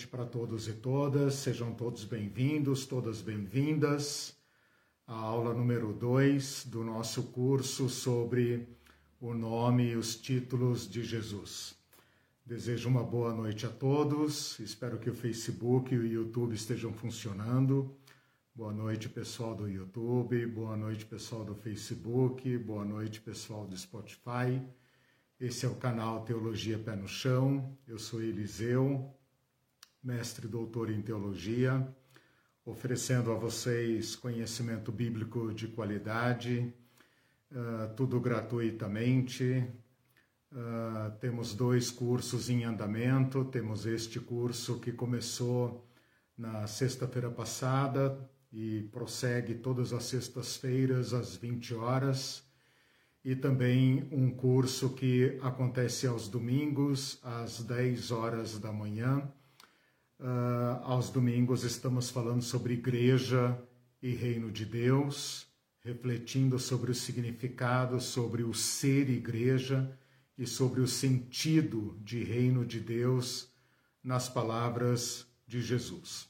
noite para todos e todas, sejam todos bem-vindos, todas bem-vindas à aula número 2 do nosso curso sobre o nome e os títulos de Jesus. Desejo uma boa noite a todos, espero que o Facebook e o YouTube estejam funcionando. Boa noite, pessoal do YouTube, boa noite, pessoal do Facebook, boa noite, pessoal do Spotify. Esse é o canal Teologia Pé no Chão. Eu sou Eliseu, mestre doutor em teologia, oferecendo a vocês conhecimento bíblico de qualidade, uh, tudo gratuitamente. Uh, temos dois cursos em andamento. Temos este curso que começou na sexta-feira passada e prossegue todas as sextas-feiras às 20 horas e também um curso que acontece aos domingos, às 10 horas da manhã. Uh, aos domingos estamos falando sobre igreja e reino de Deus, refletindo sobre o significado, sobre o ser igreja e sobre o sentido de reino de Deus nas palavras de Jesus.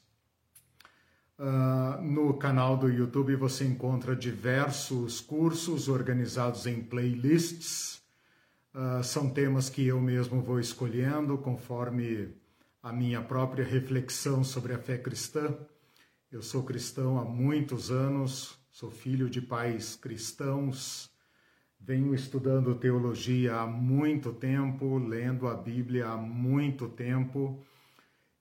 Uh, no canal do YouTube você encontra diversos cursos organizados em playlists. Uh, são temas que eu mesmo vou escolhendo conforme a minha própria reflexão sobre a fé cristã. Eu sou cristão há muitos anos, sou filho de pais cristãos, venho estudando teologia há muito tempo, lendo a Bíblia há muito tempo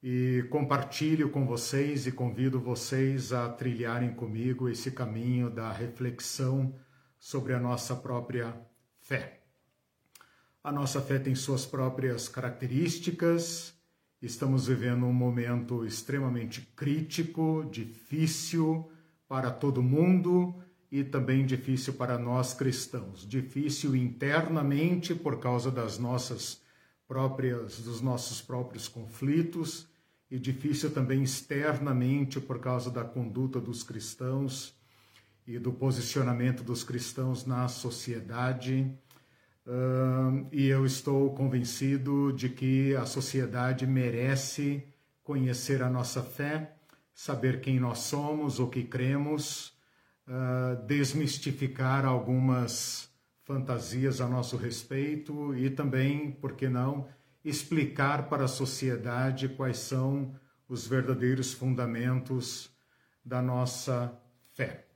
e compartilho com vocês e convido vocês a trilharem comigo esse caminho da reflexão sobre a nossa própria fé. A nossa fé tem suas próprias características, estamos vivendo um momento extremamente crítico, difícil para todo mundo e também difícil para nós cristãos. Difícil internamente por causa das nossas próprias dos nossos próprios conflitos e difícil também externamente por causa da conduta dos cristãos e do posicionamento dos cristãos na sociedade. E eu estou convencido de que a sociedade merece conhecer a nossa fé, saber quem nós somos, o que cremos, uh, desmistificar algumas fantasias a nosso respeito e também, por que não, explicar para a sociedade quais são os verdadeiros fundamentos da nossa fé.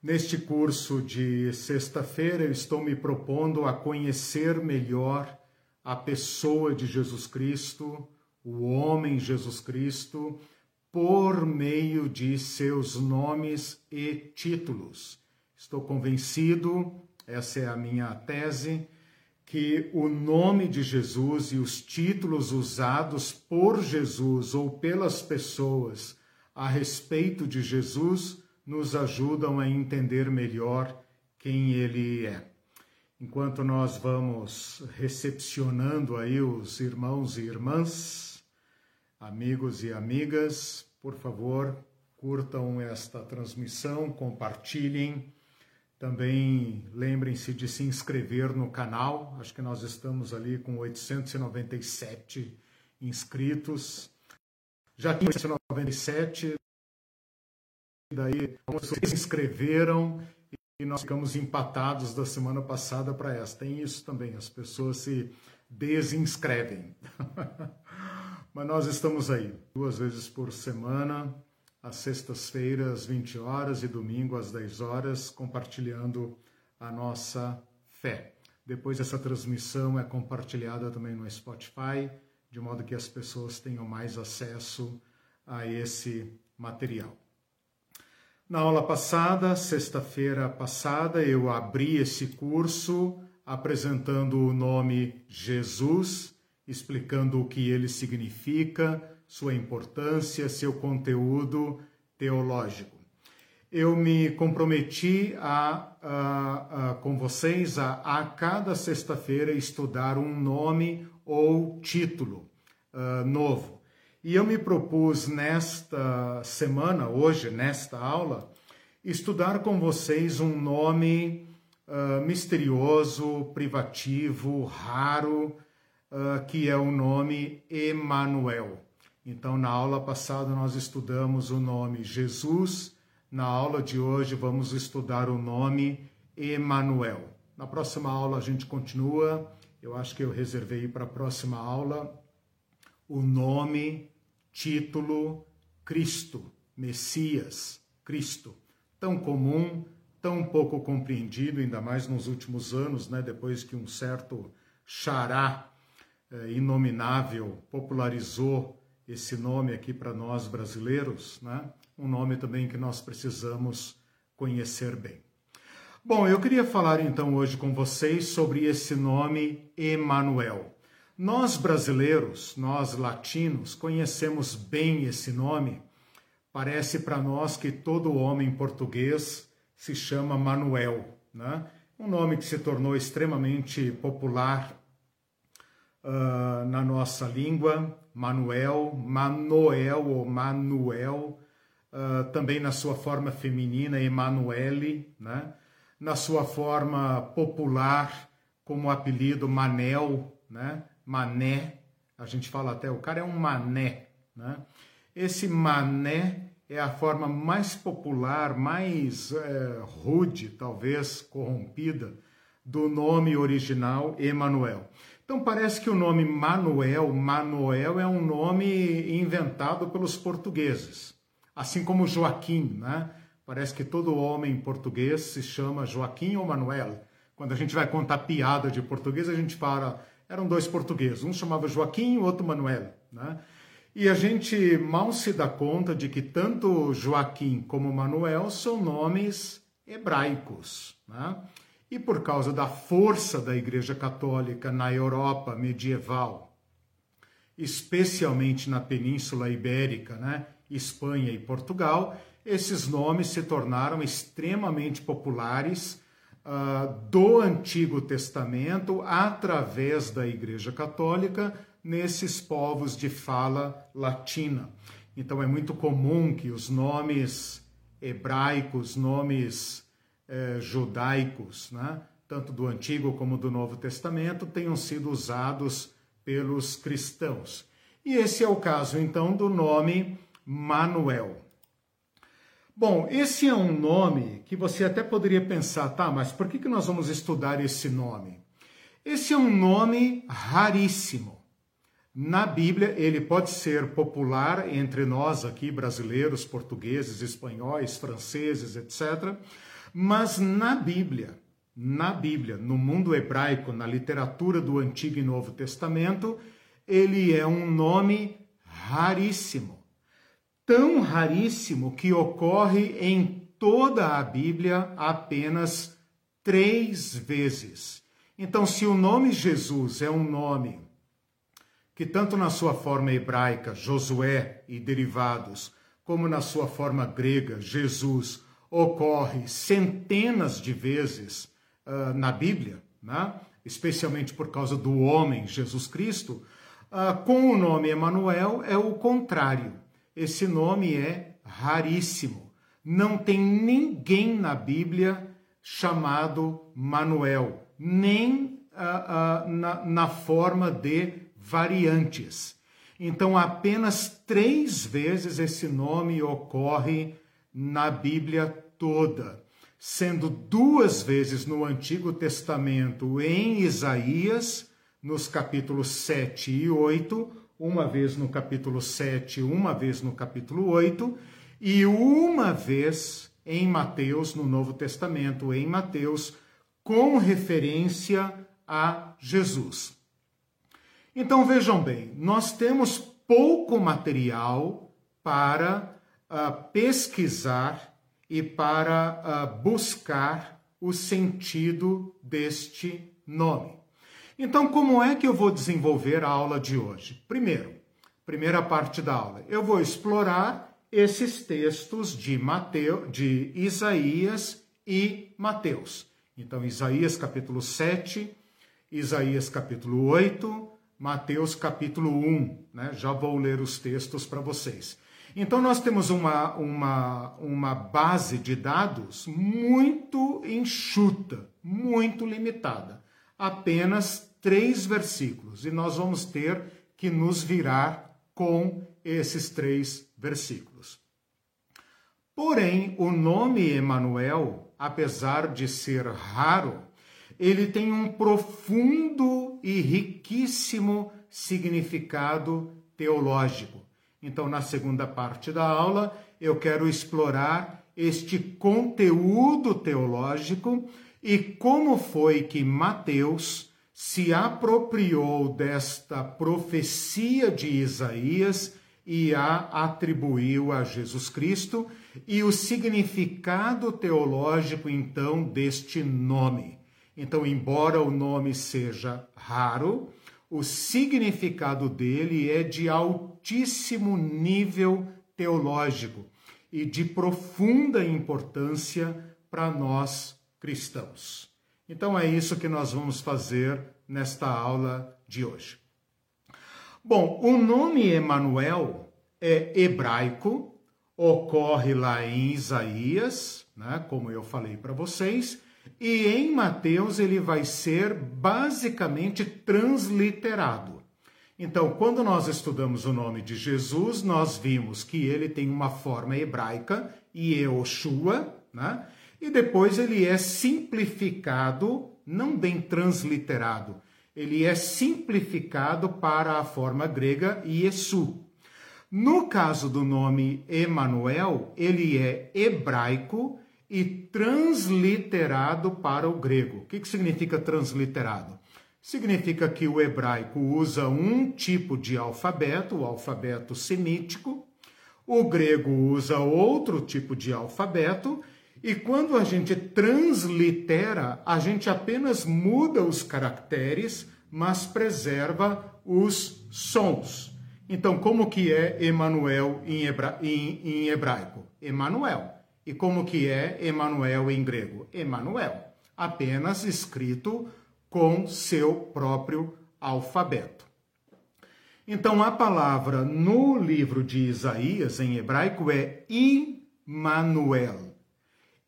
Neste curso de sexta-feira, eu estou me propondo a conhecer melhor a pessoa de Jesus Cristo, o homem Jesus Cristo, por meio de seus nomes e títulos. Estou convencido, essa é a minha tese, que o nome de Jesus e os títulos usados por Jesus ou pelas pessoas a respeito de Jesus nos ajudam a entender melhor quem ele é. Enquanto nós vamos recepcionando aí os irmãos e irmãs, amigos e amigas, por favor, curtam esta transmissão, compartilhem também lembrem-se de se inscrever no canal. Acho que nós estamos ali com 897 inscritos. Já tinha 897, daí pessoas se inscreveram e nós ficamos empatados da semana passada para essa. Tem isso também, as pessoas se desinscrevem. Mas nós estamos aí, duas vezes por semana às sextas-feiras, 20 horas, e domingo às 10 horas, compartilhando a nossa fé. Depois essa transmissão é compartilhada também no Spotify, de modo que as pessoas tenham mais acesso a esse material. Na aula passada, sexta-feira passada, eu abri esse curso apresentando o nome Jesus, explicando o que ele significa, sua importância, seu conteúdo teológico. Eu me comprometi a, a, a com vocês a, a cada sexta-feira estudar um nome ou título uh, novo. E eu me propus nesta semana, hoje, nesta aula, estudar com vocês um nome uh, misterioso, privativo, raro, uh, que é o nome Emanuel. Então, na aula passada, nós estudamos o nome Jesus. Na aula de hoje, vamos estudar o nome Emanuel. Na próxima aula, a gente continua. Eu acho que eu reservei para a próxima aula o nome, título Cristo, Messias, Cristo. Tão comum, tão pouco compreendido, ainda mais nos últimos anos, né? depois que um certo xará eh, inominável popularizou esse nome aqui para nós brasileiros, né? um nome também que nós precisamos conhecer bem. Bom, eu queria falar então hoje com vocês sobre esse nome Emanuel. Nós brasileiros, nós latinos, conhecemos bem esse nome. Parece para nós que todo homem português se chama Manuel, né? Um nome que se tornou extremamente popular uh, na nossa língua, Manuel, Manoel ou Manuel, uh, também na sua forma feminina, Emanuele, né? na sua forma popular, como apelido Manel, né? Mané, a gente fala até, o cara é um mané, né? Esse mané é a forma mais popular, mais é, rude, talvez corrompida, do nome original Emanuel. Então parece que o nome Manuel, Manuel é um nome inventado pelos portugueses, assim como Joaquim, né? Parece que todo homem português se chama Joaquim ou Manuel. Quando a gente vai contar piada de português, a gente fala, eram dois portugueses, um chamava Joaquim e o outro Manuel, né? E a gente mal se dá conta de que tanto Joaquim como Manuel são nomes hebraicos, né? E por causa da força da Igreja Católica na Europa medieval, especialmente na Península Ibérica, né, Espanha e Portugal, esses nomes se tornaram extremamente populares uh, do Antigo Testamento através da Igreja Católica nesses povos de fala latina. Então é muito comum que os nomes hebraicos, nomes eh, judaicos, né? tanto do Antigo como do Novo Testamento, tenham sido usados pelos cristãos. E esse é o caso, então, do nome Manuel. Bom, esse é um nome que você até poderia pensar, tá, mas por que, que nós vamos estudar esse nome? Esse é um nome raríssimo. Na Bíblia, ele pode ser popular entre nós aqui, brasileiros, portugueses, espanhóis, franceses, etc mas na Bíblia, na Bíblia, no mundo hebraico, na literatura do Antigo e Novo Testamento, ele é um nome raríssimo. Tão raríssimo que ocorre em toda a Bíblia apenas três vezes. Então, se o nome Jesus é um nome que, tanto na sua forma hebraica, Josué e derivados, como na sua forma grega, Jesus, ocorre centenas de vezes uh, na Bíblia, né? especialmente por causa do homem Jesus Cristo, uh, com o nome Emanuel é o contrário. Esse nome é raríssimo. Não tem ninguém na Bíblia chamado Manuel, nem uh, na, na forma de variantes. Então, apenas três vezes esse nome ocorre na Bíblia toda, sendo duas vezes no Antigo Testamento em Isaías, nos capítulos 7 e 8, uma vez no capítulo 7, uma vez no capítulo 8, e uma vez em Mateus, no Novo Testamento, em Mateus, com referência a Jesus. Então vejam bem, nós temos pouco material para uh, pesquisar e para uh, buscar o sentido deste nome. Então, como é que eu vou desenvolver a aula de hoje? Primeiro, primeira parte da aula, eu vou explorar esses textos de Mateus, de Isaías e Mateus. Então, Isaías capítulo 7, Isaías capítulo 8, Mateus capítulo 1, né? Já vou ler os textos para vocês. Então, nós temos uma, uma, uma base de dados muito enxuta, muito limitada. Apenas três versículos. E nós vamos ter que nos virar com esses três versículos. Porém, o nome Emanuel, apesar de ser raro, ele tem um profundo e riquíssimo significado teológico. Então, na segunda parte da aula, eu quero explorar este conteúdo teológico e como foi que Mateus se apropriou desta profecia de Isaías e a atribuiu a Jesus Cristo e o significado teológico então deste nome. Então, embora o nome seja raro, o significado dele é de altíssimo nível teológico e de profunda importância para nós cristãos. Então é isso que nós vamos fazer nesta aula de hoje. Bom, o nome Emanuel é hebraico, ocorre lá em Isaías, né, como eu falei para vocês, e em Mateus ele vai ser basicamente transliterado. Então, quando nós estudamos o nome de Jesus, nós vimos que ele tem uma forma hebraica, Yehoshua, né? E depois ele é simplificado, não bem transliterado, ele é simplificado para a forma grega Yesu. No caso do nome Emanuel, ele é hebraico e transliterado para o grego. O que, que significa transliterado? Significa que o hebraico usa um tipo de alfabeto, o alfabeto semítico, o grego usa outro tipo de alfabeto, e quando a gente translitera, a gente apenas muda os caracteres, mas preserva os sons. Então, como que é Emanuel em, hebra... em, em hebraico? Emanuel. E como que é Emanuel em grego? Emanuel, apenas escrito com seu próprio alfabeto. Então a palavra no livro de Isaías em hebraico é Immanuel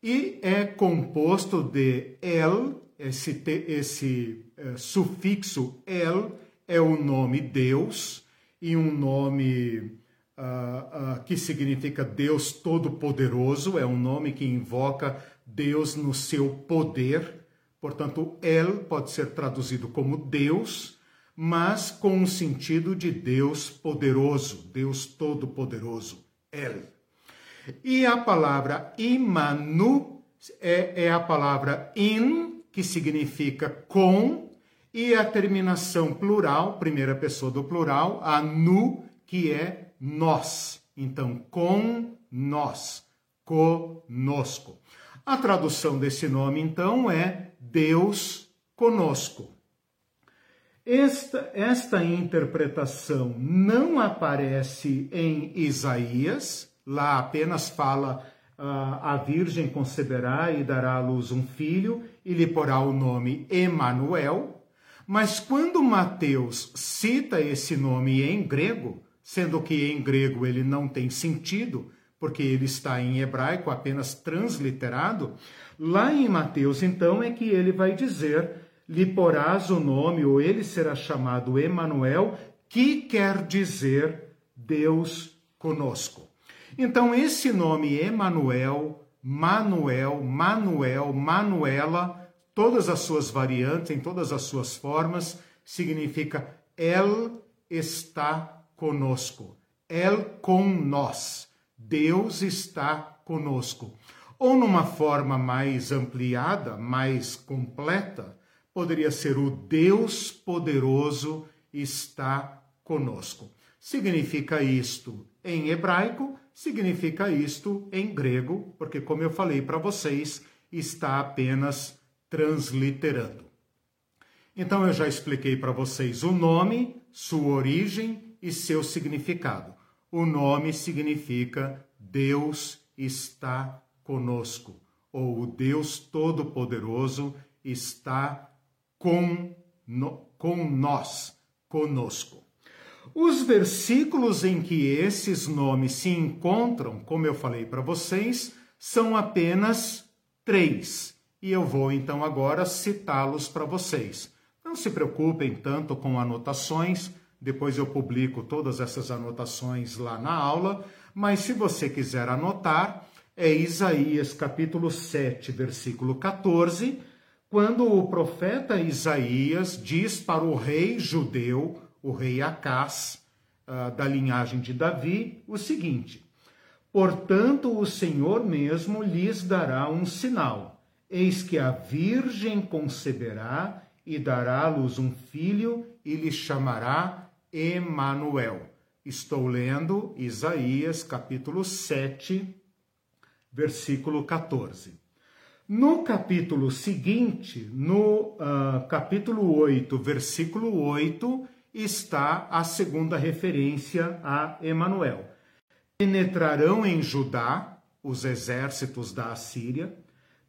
e é composto de el, esse, esse uh, sufixo el é o nome Deus e um nome uh, uh, que significa Deus Todo-Poderoso, é um nome que invoca Deus no seu poder. Portanto, El pode ser traduzido como Deus, mas com o sentido de Deus poderoso, Deus Todo-Poderoso, El. E a palavra Imanu é, é a palavra in, que significa com, e a terminação plural, primeira pessoa do plural, a nu, que é nós. Então, com nós, conosco. A tradução desse nome, então, é Deus conosco. Esta, esta interpretação não aparece em Isaías, lá apenas fala uh, a Virgem conceberá e dará à luz um filho e lhe porá o nome Emanuel. Mas quando Mateus cita esse nome em grego, sendo que em grego ele não tem sentido, porque ele está em hebraico apenas transliterado, lá em Mateus então é que ele vai dizer: lhe porás o nome, ou ele será chamado Emanuel, que quer dizer Deus conosco. Então esse nome Emanuel, Manuel, Manuel, Manuela, todas as suas variantes, em todas as suas formas, significa El está conosco. El com nós. Deus está conosco. Ou numa forma mais ampliada, mais completa, poderia ser o Deus poderoso está conosco. Significa isto em hebraico, significa isto em grego, porque, como eu falei para vocês, está apenas transliterando. Então, eu já expliquei para vocês o nome, sua origem e seu significado. O nome significa Deus está conosco, ou o Deus Todo-Poderoso está com, no, com nós, conosco. Os versículos em que esses nomes se encontram, como eu falei para vocês, são apenas três. E eu vou então agora citá-los para vocês. Não se preocupem tanto com anotações, Depois eu publico todas essas anotações lá na aula, mas se você quiser anotar, é Isaías capítulo 7, versículo 14, quando o profeta Isaías diz para o rei judeu, o rei Acás, uh, da linhagem de Davi, o seguinte: Portanto, o Senhor mesmo lhes dará um sinal. Eis que a virgem conceberá e dará à luz um filho e lhe chamará Emanuel. Estou lendo Isaías capítulo 7, versículo 14. No capítulo seguinte, no uh, capítulo 8, versículo 8, está a segunda referência a Emanuel. Penetrarão em Judá os exércitos da Assíria,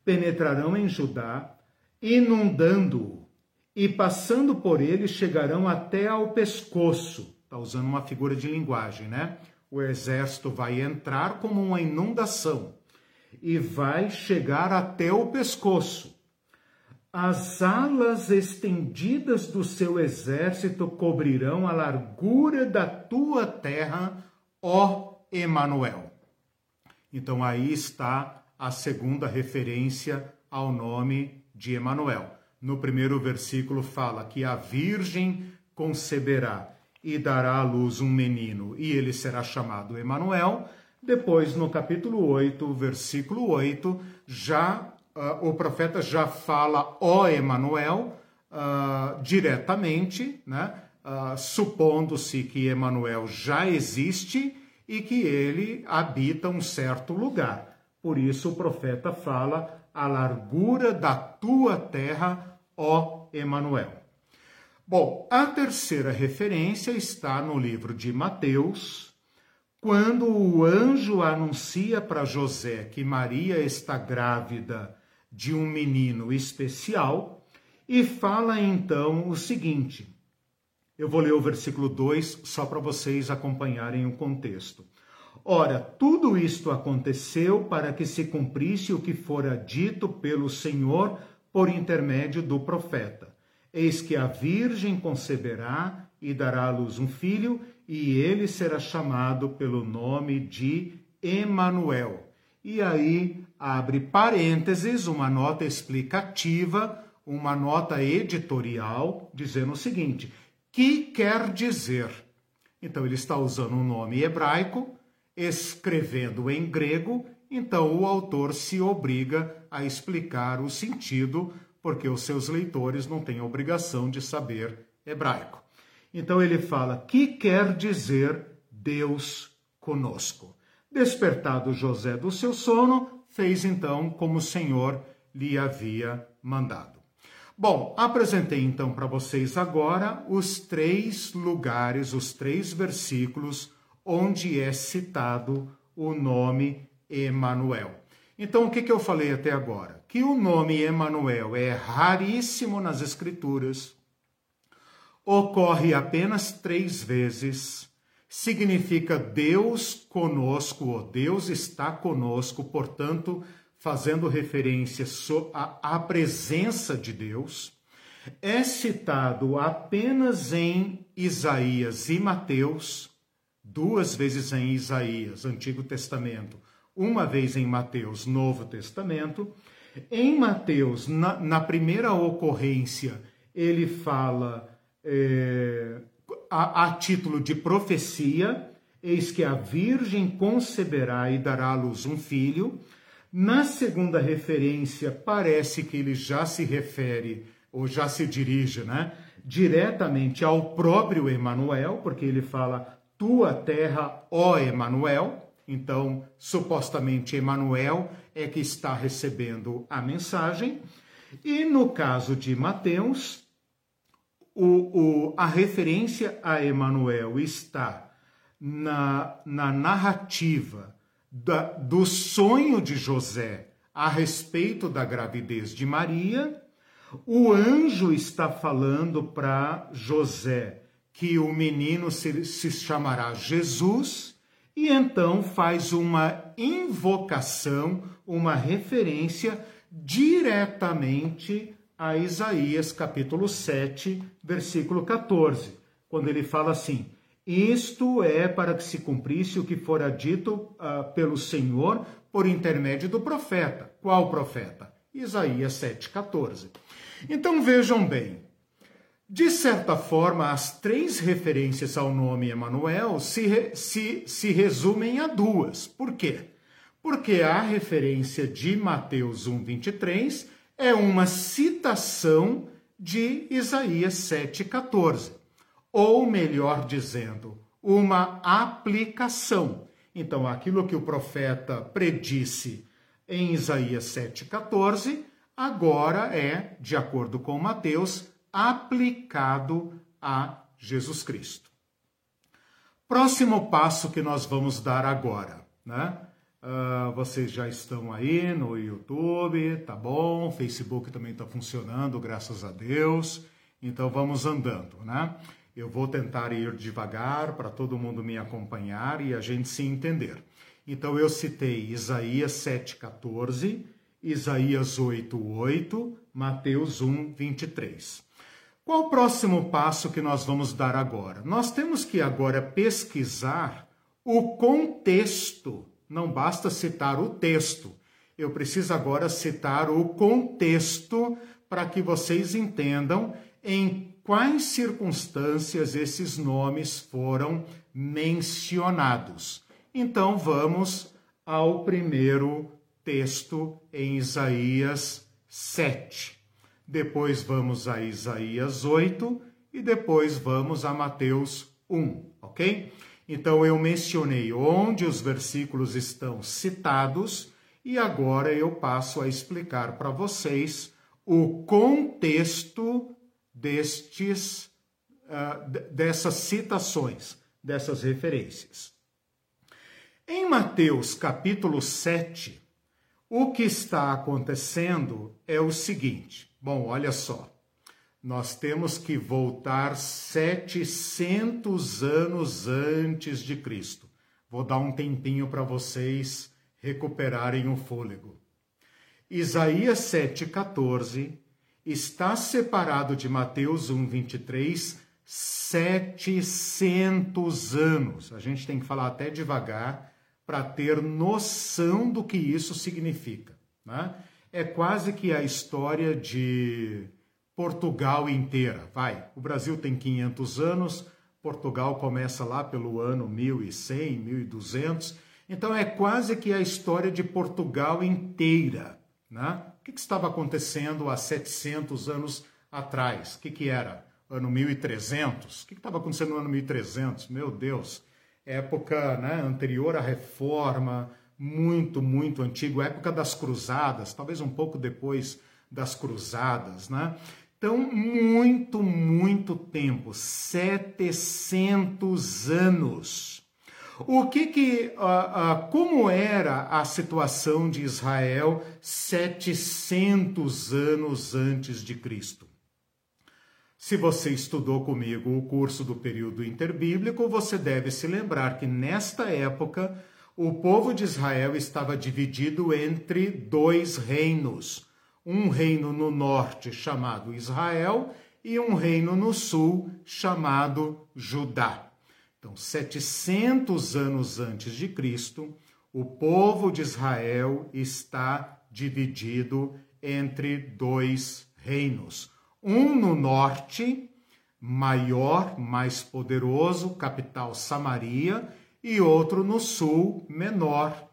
penetrarão em Judá, inundando-o, e passando por ele chegarão até ao pescoço. Está usando uma figura de linguagem, né? O exército vai entrar como uma inundação e vai chegar até o pescoço. As alas estendidas do seu exército cobrirão a largura da tua terra, ó Emanuel. Então aí está a segunda referência ao nome de Emanuel. No primeiro versículo fala que a virgem conceberá e dará à luz um menino, e ele será chamado Emanuel. Depois, no capítulo 8, versículo 8, já uh, o profeta já fala ó Emanuel uh, diretamente, né? Uh, supondo-se que Emanuel já existe e que ele habita um certo lugar. Por isso o profeta fala a largura da tua terra, ó Emanuel. Bom, a terceira referência está no livro de Mateus, quando o anjo anuncia para José que Maria está grávida de um menino especial e fala então o seguinte. Eu vou ler o versículo 2 só para vocês acompanharem o contexto. Ora, tudo isto aconteceu para que se cumprisse o que fora dito pelo Senhor por intermédio do profeta. Eis que a virgem conceberá e dará à luz um filho, e ele será chamado pelo nome de Emanuel. E aí abre parênteses, uma nota explicativa, uma nota editorial, dizendo o seguinte: que quer dizer? Então ele está usando um nome hebraico, escrevendo em grego, então o autor se obriga a explicar o sentido, porque os seus leitores não têm obrigação de saber hebraico. Então ele fala: que quer dizer Deus conosco? Despertado José do seu sono, fez então como o Senhor lhe havia mandado. Bom, apresentei então para vocês agora os três lugares, os três versículos onde é citado o nome Emanuel. Então, o que, que eu falei até agora? Que o nome Emanuel é raríssimo nas Escrituras, ocorre apenas três vezes, significa Deus conosco, ou Deus está conosco, portanto, fazendo referência à presença de Deus. É citado apenas em Isaías e Mateus, duas vezes em Isaías, Antigo Testamento, uma vez em Mateus, Novo Testamento. Em Mateus, na, na primeira ocorrência, ele fala é, a, a título de profecia, eis que a Virgem conceberá e dará à luz um filho. Na segunda referência, parece que ele já se refere, ou já se dirige, né, diretamente ao próprio Emanuel, porque ele fala tua terra, ó Emanuel. Então, supostamente Emanuel é que está recebendo a mensagem. E no caso de Mateus, o, o, a referência a Emanuel está na, na narrativa da, do sonho de José a respeito da gravidez de Maria. O anjo está falando para José que o menino se, se chamará Jesus, e então faz uma invocação, uma referência diretamente a Isaías capítulo 7, versículo 14, quando ele fala assim: Isto é para que se cumprisse o que fora dito uh, pelo Senhor por intermédio do profeta. Qual profeta? Isaías 7,14. Então vejam bem, de certa forma, as três referências ao nome Emanuel se, se, se resumem a duas. Por quê? Porque a referência de Mateus 1,23 é uma citação de Isaías 7,14. Ou, melhor dizendo, uma aplicação. Então, aquilo que o profeta predisse em Isaías 7,14, agora é, de acordo com Mateus, aplicado a Jesus Cristo. Próximo passo que nós vamos dar agora, né? Uh, vocês já estão aí no YouTube, tá bom? Facebook também está funcionando, graças a Deus. Então vamos andando, né? Eu vou tentar ir devagar para todo mundo me acompanhar e a gente se entender. Então eu citei Isaías 7,14, Isaías 8,8, Mateus 1, 23. Qual o próximo passo que nós vamos dar agora? Nós temos que agora pesquisar o contexto. Não basta citar o texto. Eu preciso agora citar o contexto para que vocês entendam em quais circunstâncias esses nomes foram mencionados. Então vamos ao primeiro texto em Isaías 7 depois vamos a Isaías 8 e depois vamos a Mateus 1, ok? Então eu mencionei onde os versículos estão citados e agora eu passo a explicar para vocês o contexto destes uh, dessas citações, dessas referências. Em Mateus capítulo 7, o que está acontecendo é o seguinte: Bom, olha só. Nós temos que voltar 700 anos antes de Cristo. Vou dar um tempinho para vocês recuperarem o fôlego. Isaías 7,14 está separado de Mateus 1,23 700 anos. A gente tem que falar até devagar para ter noção do que isso significa. Né? é quase que a história de Portugal inteira. Vai, o Brasil tem 500 anos, Portugal começa lá pelo ano 1100, 1200. Então é quase que a história de Portugal inteira. Né? O que, que estava acontecendo há 700 anos atrás? O que, que era? Ano 1300? O que estava acontecendo no ano 1300? Meu Deus! Época né, anterior à reforma, muito, muito antigo, época das cruzadas, talvez um pouco depois das cruzadas, né? Então, muito, muito tempo, 700 anos. O que que, uh, uh, como era a situação de Israel 700 anos antes de Cristo? Se você estudou comigo o curso do período interbíblico, você deve se lembrar que nesta época o povo de Israel estava dividido entre dois reinos. Um reino no norte chamado Israel e um reino no sul chamado Judá. Então, 700 anos antes de Cristo, o povo de Israel está dividido entre dois reinos. Um no norte, maior, mais poderoso, capital Samaria, e outro no sul, menor,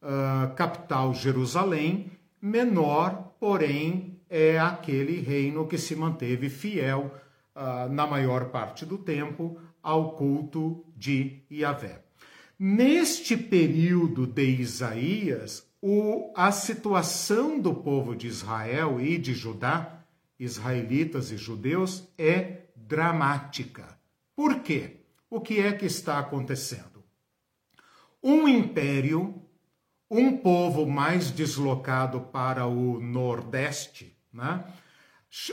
uh, capital Jerusalém, menor, porém é aquele reino que se manteve fiel uh, na maior parte do tempo ao culto de Yahvé. Neste período de Isaías, o, a situação do povo de Israel e de Judá, israelitas e judeus, é dramática. Por quê? O que é que está acontecendo? um império, um povo mais deslocado para o nordeste, né?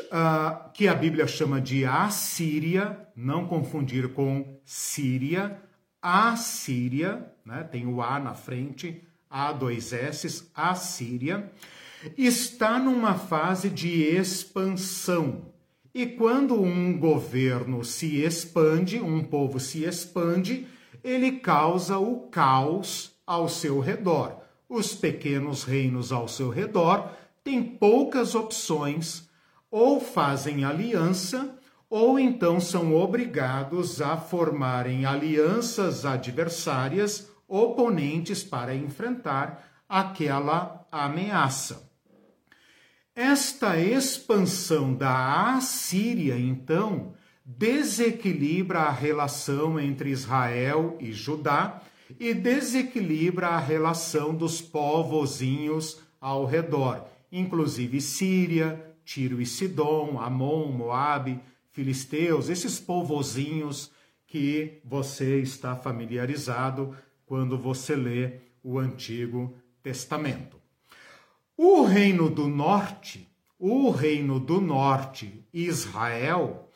Uh, que a Bíblia chama de Assíria, não confundir com Síria, Assíria, né? tem o A na frente, A dois S, Assíria, está numa fase de expansão. E quando um governo se expande, um povo se expande, ele causa o caos ao seu redor. Os pequenos reinos ao seu redor têm poucas opções, ou fazem aliança, ou então são obrigados a formarem alianças adversárias, oponentes para enfrentar aquela ameaça. Esta expansão da Assíria, então, desequilibra a relação entre Israel e Judá e desequilibra a relação dos povozinhos ao redor, inclusive Síria, Tiro e Sidom, Amon, Moabe, Filisteus, esses povozinhos que você está familiarizado quando você lê o Antigo Testamento. O reino do norte, o reino do norte, Israel,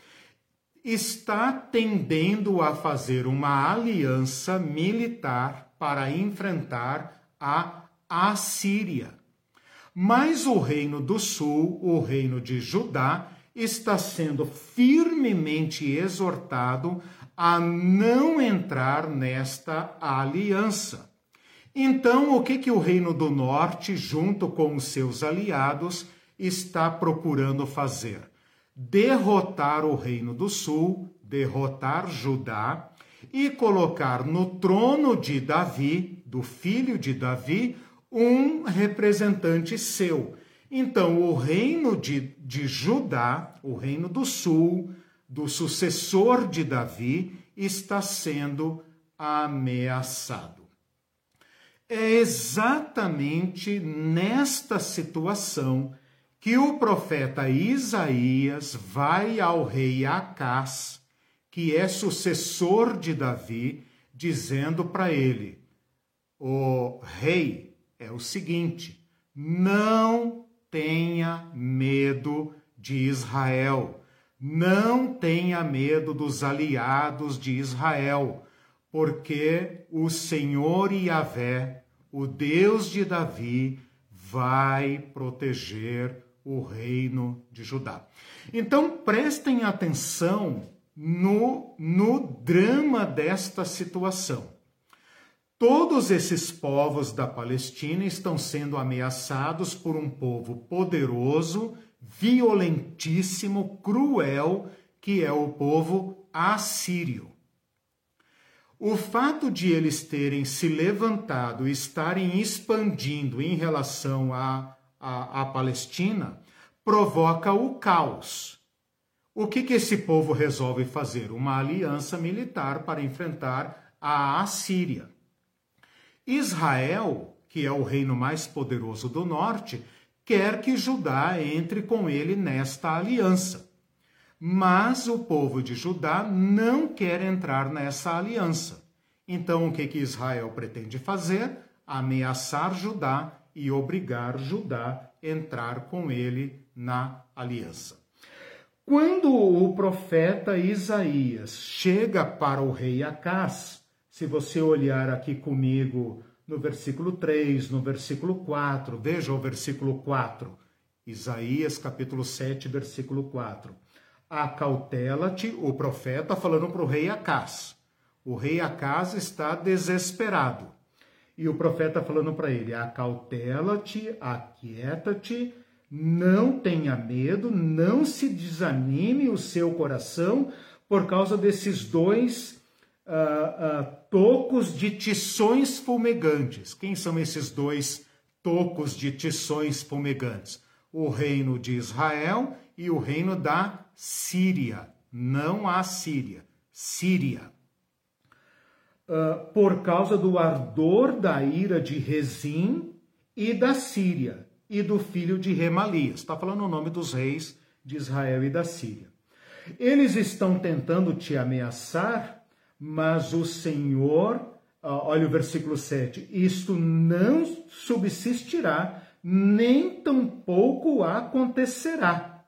está tendendo a fazer uma aliança militar para enfrentar a Assíria. Mas o reino do sul, o reino de Judá, está sendo firmemente exortado a não entrar nesta aliança. Então, o que, que o Reino do Norte, junto com os seus aliados, está procurando fazer? Derrotar o Reino do Sul, derrotar Judá e colocar no trono de Davi, do filho de Davi, um representante seu. Então, o reino de, de Judá, o reino do sul, do sucessor de Davi, está sendo ameaçado. É exatamente nesta situação que o profeta Isaías vai ao rei Acás, que é sucessor de Davi, dizendo para ele: O rei, é o seguinte: não tenha medo de Israel, não tenha medo dos aliados de Israel, porque o Senhor Yahvé, o Deus de Davi, vai proteger o reino de Judá. Então prestem atenção no, no drama desta situação. Todos esses povos da Palestina estão sendo ameaçados por um povo poderoso, violentíssimo, cruel, que é o povo assírio. O fato de eles terem se levantado e estarem expandindo em relação à, à, à Palestina provoca o caos. O que, que esse povo resolve fazer? Uma aliança militar para enfrentar a Assíria. Israel, que é o reino mais poderoso do norte, quer que Judá entre com ele nesta aliança. Mas o povo de Judá não quer entrar nessa aliança. Então, o que, que Israel pretende fazer? Ameaçar Judá e obrigar Judá a entrar com ele na aliança. Quando o profeta Isaías chega para o rei Acás, se você olhar aqui comigo no versículo 3, no versículo 4, veja o versículo 4, Isaías capítulo 7, versículo 4. Acautela-te, o profeta falando para o rei Acás. O rei Acás está desesperado. E o profeta falando para ele: Acautela-te, aquieta-te, não tenha medo, não se desanime o seu coração por causa desses dois uh, uh, tocos de tições fumegantes. Quem são esses dois tocos de tições fumegantes? O reino de Israel e o reino da Síria. Não a Síria, Síria. Uh, por causa do ardor da ira de Rezim e da Síria e do filho de Remalias. Está falando o nome dos reis de Israel e da Síria. Eles estão tentando te ameaçar mas o Senhor, olha o versículo 7, isto não subsistirá, nem tampouco acontecerá.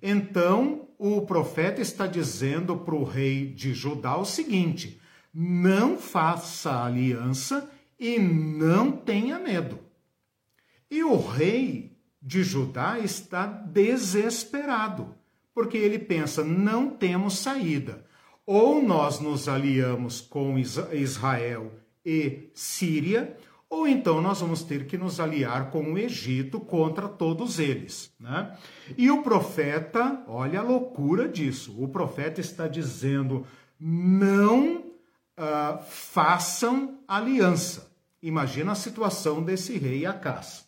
Então, o profeta está dizendo para o rei de Judá o seguinte: não faça aliança e não tenha medo. E o rei de Judá está desesperado, porque ele pensa: não temos saída. Ou nós nos aliamos com Israel e Síria, ou então nós vamos ter que nos aliar com o Egito contra todos eles. Né? E o profeta, olha a loucura disso, o profeta está dizendo: não uh, façam aliança. Imagina a situação desse rei Acas.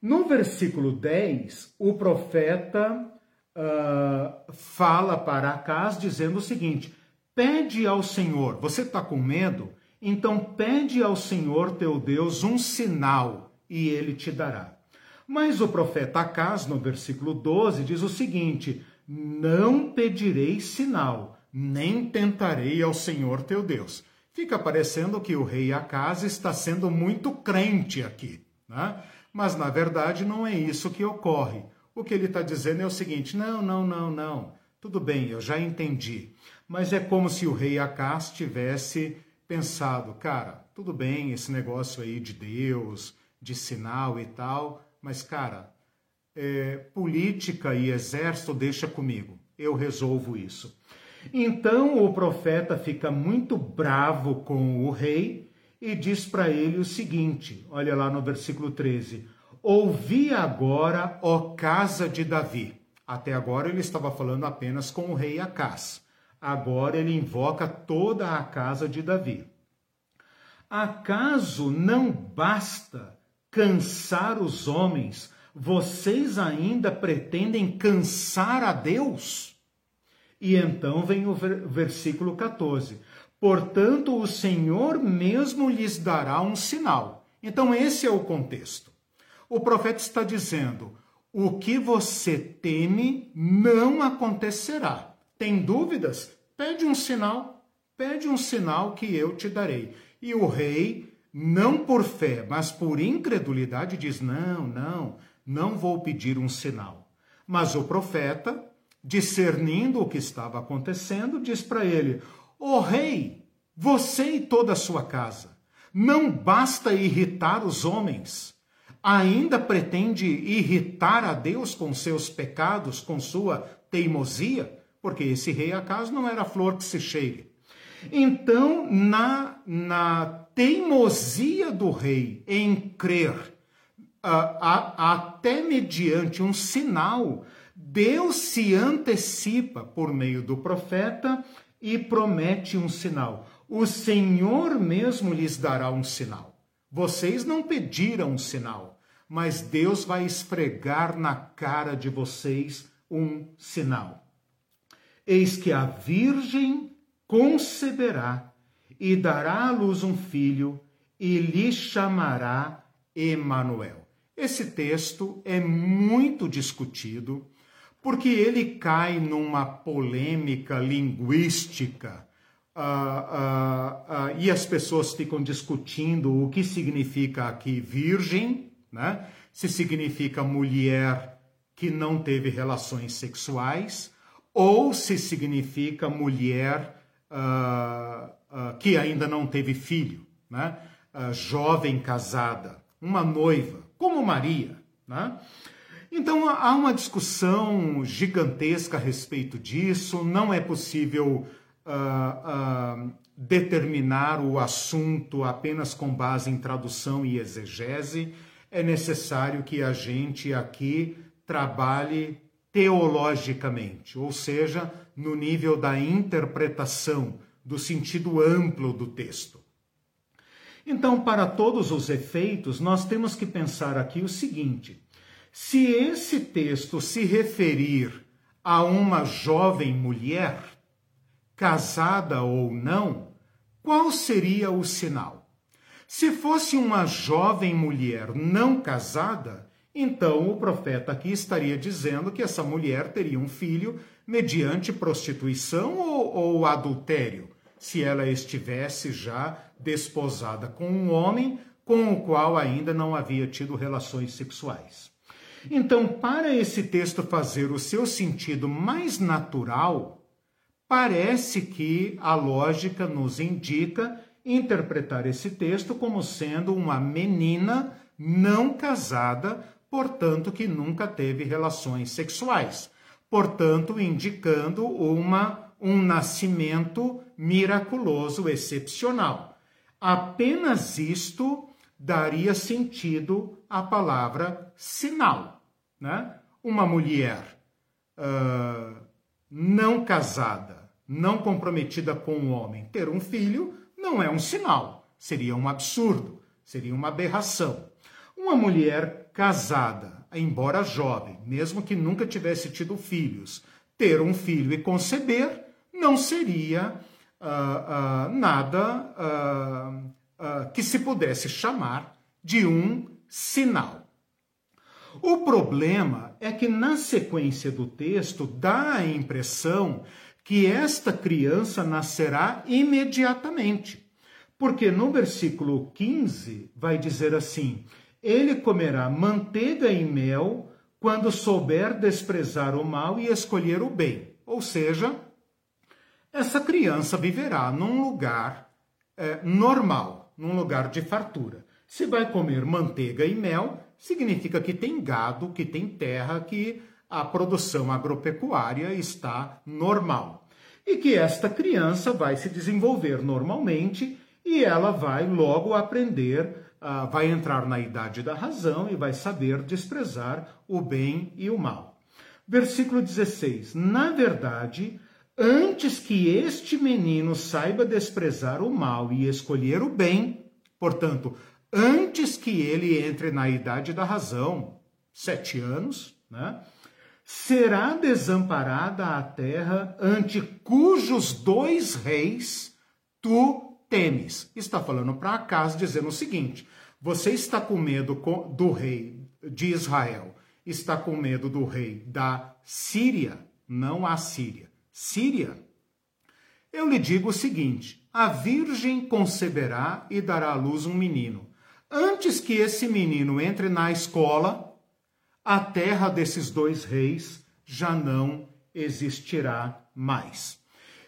No versículo 10, o profeta uh, fala para Acas dizendo o seguinte: pede ao Senhor, você está com medo? Então pede ao Senhor teu Deus um sinal e ele te dará. Mas o profeta Acas, no versículo 12, diz o seguinte: Não pedirei sinal, nem tentarei ao Senhor teu Deus. Fica parecendo que o rei Acas está sendo muito crente aqui, né? mas na verdade não é isso que ocorre. O que ele está dizendo é o seguinte: não, não, não, não, tudo bem, eu já entendi. Mas é como se o rei Acas tivesse pensado, cara, tudo bem esse negócio aí de Deus, de sinal e tal, mas cara, é, política e exército deixa comigo, eu resolvo isso. Então o profeta fica muito bravo com o rei e diz para ele o seguinte: olha lá no versículo 13: Ouvi agora, ó casa de Davi. Até agora ele estava falando apenas com o rei Acás. Agora ele invoca toda a casa de Davi. Acaso não basta cansar os homens, vocês ainda pretendem cansar a Deus? E então vem o versículo 14. Portanto, o Senhor mesmo lhes dará um sinal. Então, esse é o contexto. O profeta está dizendo: o que você teme não acontecerá. Tem dúvidas? Pede um sinal, pede um sinal que eu te darei. E o rei, não por fé, mas por incredulidade, diz: Não, não, não vou pedir um sinal. Mas o profeta, discernindo o que estava acontecendo, diz para ele: Ó oh, rei, você e toda a sua casa, não basta irritar os homens, ainda pretende irritar a Deus com seus pecados, com sua teimosia? porque esse rei acaso não era flor que se cheire. Então, na, na teimosia do rei em crer, até mediante um sinal, Deus se antecipa por meio do profeta e promete um sinal. O Senhor mesmo lhes dará um sinal. Vocês não pediram um sinal, mas Deus vai esfregar na cara de vocês um sinal. Eis que a Virgem conceberá e dará à luz um filho e lhe chamará Emanuel. Esse texto é muito discutido porque ele cai numa polêmica linguística uh, uh, uh, e as pessoas ficam discutindo o que significa aqui virgem, né? se significa mulher que não teve relações sexuais ou se significa mulher que ainda não teve filho, né? Jovem casada, uma noiva, como Maria. Né? Então há uma discussão gigantesca a respeito disso, não é possível determinar o assunto apenas com base em tradução e exegese, é necessário que a gente aqui trabalhe teologicamente, ou seja, no nível da interpretação, do sentido amplo do texto. Então, para todos os efeitos, nós temos que pensar aqui o seguinte: se esse texto se referir a uma jovem mulher, casada ou não, qual seria o sinal? Se fosse uma jovem mulher não casada, então o profeta aqui estaria dizendo que essa mulher teria um filho mediante prostituição ou, ou adultério, se ela estivesse já desposada com um homem com o qual ainda não havia tido relações sexuais. Então, para esse texto fazer o seu sentido mais natural, parece que a lógica nos indica interpretar esse texto como sendo uma menina não casada portanto que nunca teve relações sexuais. portanto, indicando uma, um nascimento miraculoso, excepcional. Apenas isto daria sentido à palavra sinal. Né? Uma mulher uh, não casada, não comprometida com um homem, ter um filho não é um sinal, seria um absurdo, seria uma aberração. Uma mulher casada, embora jovem, mesmo que nunca tivesse tido filhos, ter um filho e conceber não seria uh, uh, nada uh, que se pudesse chamar de um sinal. O problema é que na sequência do texto dá a impressão que esta criança nascerá imediatamente. Porque no versículo 15 vai dizer assim: Ele comerá manteiga e mel quando souber desprezar o mal e escolher o bem. Ou seja, essa criança viverá num lugar é, normal, num lugar de fartura. Se vai comer manteiga e mel, significa que tem gado, que tem terra, que a produção agropecuária está normal. E que esta criança vai se desenvolver normalmente e ela vai logo aprender, uh, vai entrar na idade da razão e vai saber desprezar o bem e o mal. Versículo 16: Na verdade, antes que este menino saiba desprezar o mal e escolher o bem, portanto, antes que ele entre na idade da razão, sete anos, né? Será desamparada a terra ante cujos dois reis tu temes. Está falando para Acas dizendo o seguinte: você está com medo do rei de Israel, está com medo do rei da Síria, não a Síria. Síria. Eu lhe digo o seguinte: a virgem conceberá e dará à luz um menino Antes que esse menino entre na escola, a terra desses dois reis já não existirá mais.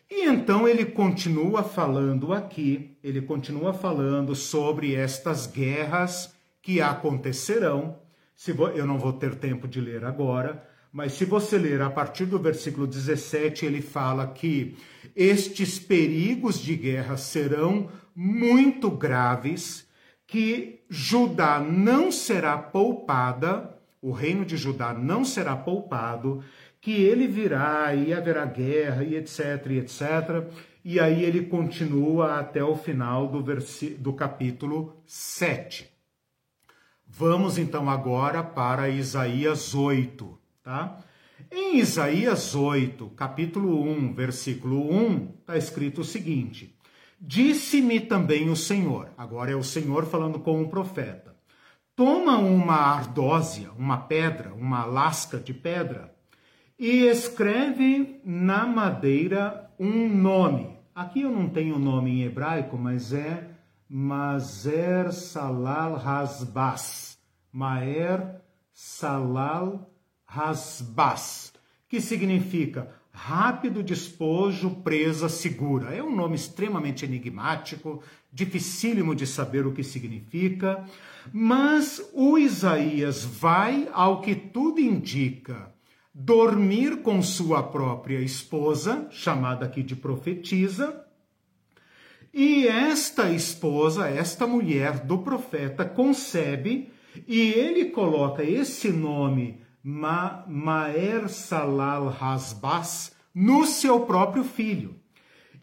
E então ele continua falando aqui, ele continua falando sobre estas guerras que acontecerão. Se eu não vou ter tempo de ler agora, mas se você ler a partir do versículo 17, ele fala que estes perigos de guerra serão muito graves que Judá não será poupada, o reino de Judá não será poupado, que ele virá e haverá guerra e etc, etc. E aí ele continua até o final do, do capítulo 7. Vamos então agora para Isaías 8, tá? Em Isaías 8, capítulo 1, versículo 1, está escrito o seguinte: Disse-me também o Senhor, agora é o Senhor falando com o profeta: Toma uma ardósia, uma pedra, uma lasca de pedra, e escreve na madeira um nome. Aqui eu não tenho o nome em hebraico, mas é Mazer Salal Hasbas. Maer Salal Hasbas, que significa Rápido despojo, presa segura. É um nome extremamente enigmático, dificílimo de saber o que significa, mas o Isaías vai, ao que tudo indica, dormir com sua própria esposa, chamada aqui de profetisa, e esta esposa, esta mulher do profeta, concebe e ele coloca esse nome Ma, Maer Salal Hasbas no seu próprio filho.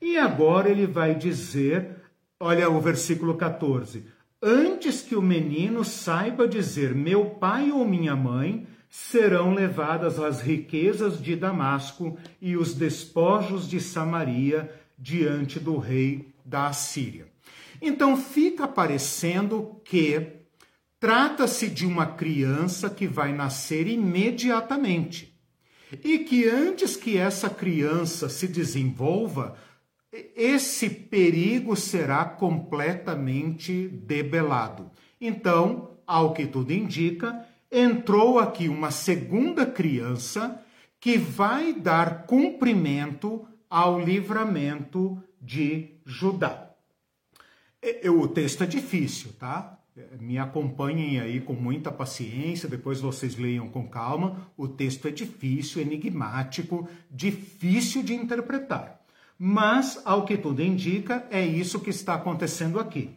E agora ele vai dizer, olha o versículo 14: Antes que o menino saiba dizer meu pai ou minha mãe, serão levadas as riquezas de Damasco e os despojos de Samaria diante do rei da Assíria. Então fica parecendo que Trata-se de uma criança que vai nascer imediatamente e que antes que essa criança se desenvolva, esse perigo será completamente debelado. Então, ao que tudo indica, entrou aqui uma segunda criança que vai dar cumprimento ao livramento de Judá. O texto é difícil, tá? Me acompanhem aí com muita paciência, depois vocês leiam com calma. O texto é difícil, enigmático, difícil de interpretar. Mas, ao que tudo indica, é isso que está acontecendo aqui.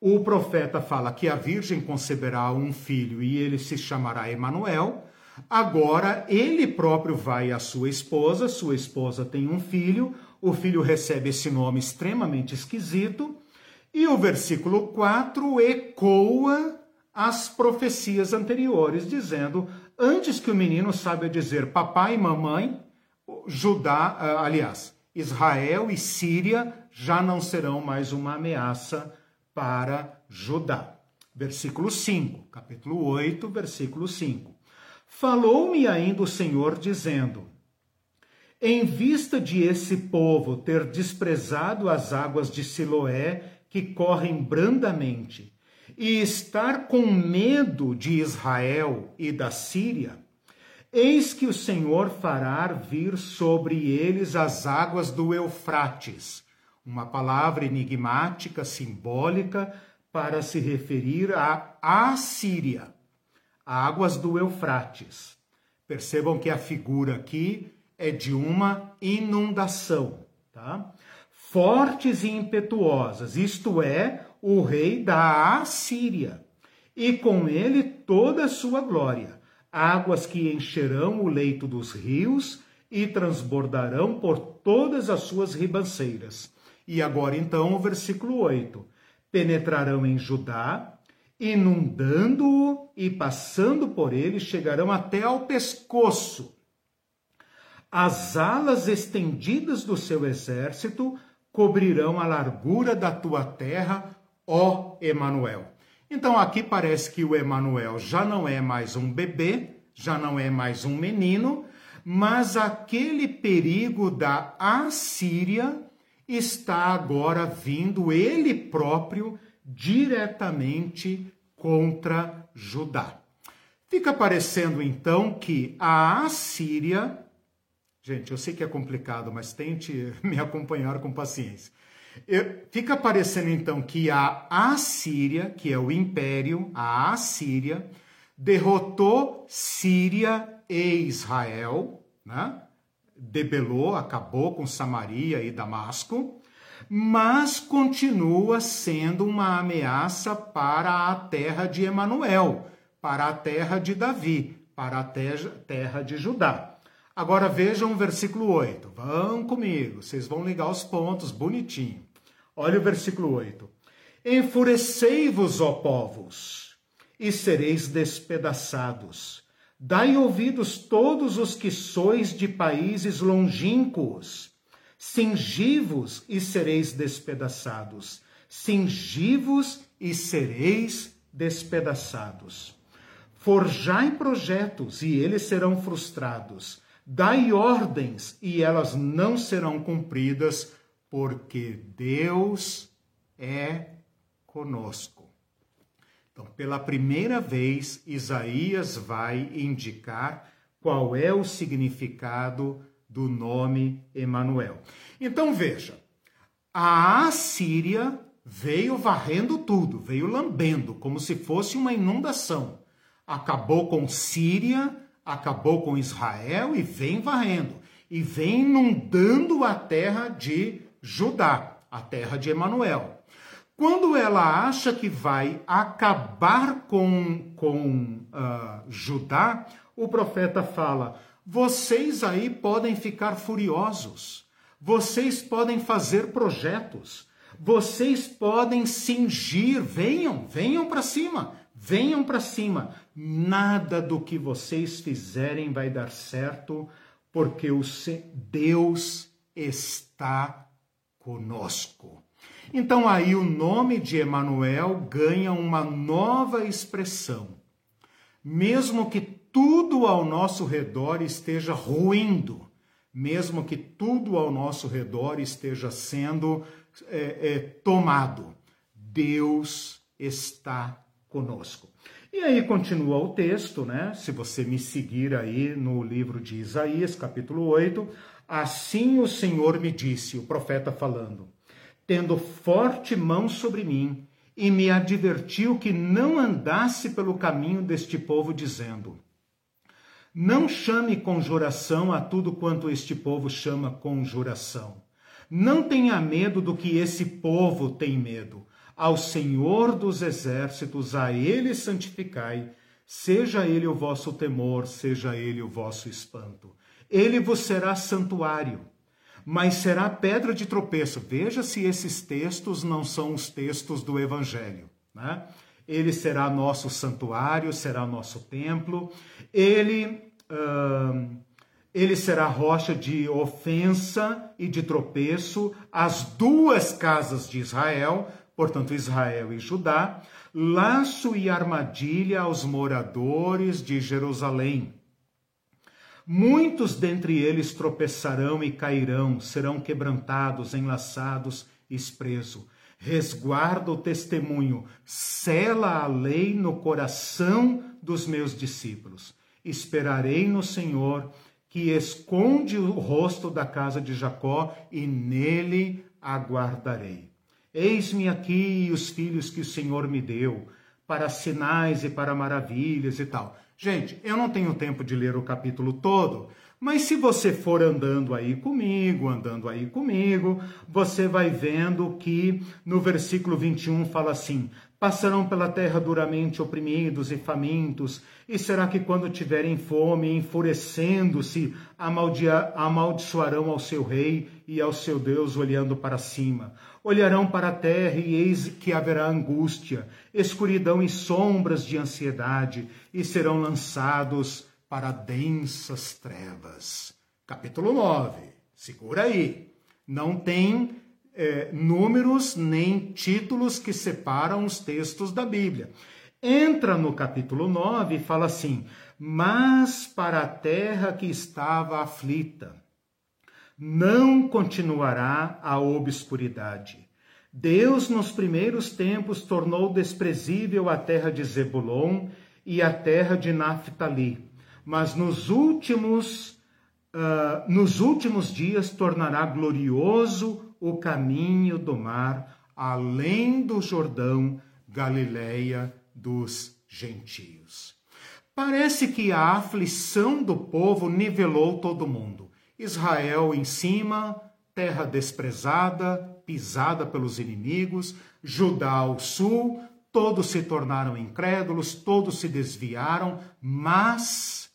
O profeta fala que a virgem conceberá um filho e ele se chamará Emanuel. Agora ele próprio vai à sua esposa, sua esposa tem um filho, o filho recebe esse nome extremamente esquisito, e o versículo 4 ecoa as profecias anteriores, dizendo: Antes que o menino saiba dizer papai e mamãe, Judá, ah, aliás, Israel e Síria já não serão mais uma ameaça para Judá. Versículo 5, capítulo 8, versículo 5. Falou-me ainda o Senhor, dizendo: Em vista de esse povo ter desprezado as águas de Siloé, que correm brandamente, e estar com medo de Israel e da Síria, eis que o Senhor fará vir sobre eles as águas do Eufrates, uma palavra enigmática, simbólica, para se referir à Assíria águas do Eufrates. Percebam que a figura aqui é de uma inundação, tá? Fortes e impetuosas, isto é, o rei da Assíria, e com ele toda a sua glória, águas que encherão o leito dos rios e transbordarão por todas as suas ribanceiras. E agora então o versículo 8: penetrarão em Judá inundando-o e passando por ele, chegarão até ao pescoço. As alas estendidas do seu exército cobrirão a largura da tua terra, ó Emanuel. Então aqui parece que o Emanuel já não é mais um bebê, já não é mais um menino, mas aquele perigo da Assíria está agora vindo ele próprio diretamente contra Judá. Fica parecendo então que a Assíria, gente, eu sei que é complicado, mas tente me acompanhar com paciência. Fica parecendo então que a Assíria, que é o império, a Assíria, derrotou Síria e Israel, né? debelou, acabou com Samaria e Damasco, mas continua sendo uma ameaça para a terra de Emanuel, para a terra de Davi, para a terra de Judá. Agora vejam o versículo 8. Vão comigo, vocês vão ligar os pontos bonitinho. Olha o versículo 8. Enfurecei-vos, ó povos, e sereis despedaçados. Dai ouvidos todos os que sois de países longínquos Cingivos e sereis despedaçados. Cingivos e sereis despedaçados. Forjai projetos e eles serão frustrados. Dai ordens e elas não serão cumpridas, porque Deus é conosco. Então, pela primeira vez, Isaías vai indicar qual é o significado do nome Emanuel. Então veja, a Assíria veio varrendo tudo, veio lambendo, como se fosse uma inundação. Acabou com Síria, acabou com Israel e vem varrendo. E vem inundando a terra de Judá, a terra de Emanuel. Quando ela acha que vai acabar com, com uh, Judá, o profeta fala: vocês aí podem ficar furiosos, vocês podem fazer projetos, vocês podem cingir, venham, venham para cima, venham para cima. Nada do que vocês fizerem vai dar certo, porque o Deus está conosco. Então aí o nome de Emanuel ganha uma nova expressão. Mesmo que tudo ao nosso redor esteja ruindo, mesmo que tudo ao nosso redor esteja sendo é, é, tomado, Deus está conosco. E aí continua o texto, né? Se você me seguir aí no livro de Isaías, capítulo 8, assim o Senhor me disse, o profeta falando, tendo forte mão sobre mim, e me advertiu que não andasse pelo caminho deste povo, dizendo: Não chame conjuração a tudo quanto este povo chama conjuração. Não tenha medo do que esse povo tem medo. Ao Senhor dos exércitos, a ele santificai, seja ele o vosso temor, seja ele o vosso espanto. Ele vos será santuário mas será pedra de tropeço. Veja se esses textos não são os textos do Evangelho. Né? Ele será nosso santuário, será nosso templo, ele, uh, ele será rocha de ofensa e de tropeço às duas casas de Israel, portanto, Israel e Judá, laço e armadilha aos moradores de Jerusalém Muitos dentre eles tropeçarão e cairão, serão quebrantados, enlaçados, expreso. Resguarda o testemunho, sela a lei no coração dos meus discípulos. Esperarei no Senhor, que esconde o rosto da casa de Jacó, e nele aguardarei. Eis-me aqui os filhos que o Senhor me deu, para sinais e para maravilhas e tal. Gente, eu não tenho tempo de ler o capítulo todo, mas se você for andando aí comigo, andando aí comigo, você vai vendo que no versículo 21 fala assim: Passarão pela terra duramente oprimidos e famintos, e será que quando tiverem fome, enfurecendo-se, amaldiçoarão ao seu rei e ao seu Deus olhando para cima? Olharão para a terra e eis que haverá angústia, escuridão e sombras de ansiedade, e serão lançados para densas trevas. Capítulo 9. Segura aí. Não tem é, números nem títulos que separam os textos da Bíblia. Entra no capítulo 9 e fala assim: Mas para a terra que estava aflita, não continuará a obscuridade. Deus, nos primeiros tempos, tornou desprezível a terra de Zebulon e a terra de Naphtali, mas nos últimos, uh, nos últimos dias tornará glorioso o caminho do mar, além do Jordão, Galileia dos gentios. Parece que a aflição do povo nivelou todo mundo. Israel em cima, terra desprezada, pisada pelos inimigos, Judá ao sul, todos se tornaram incrédulos, todos se desviaram, mas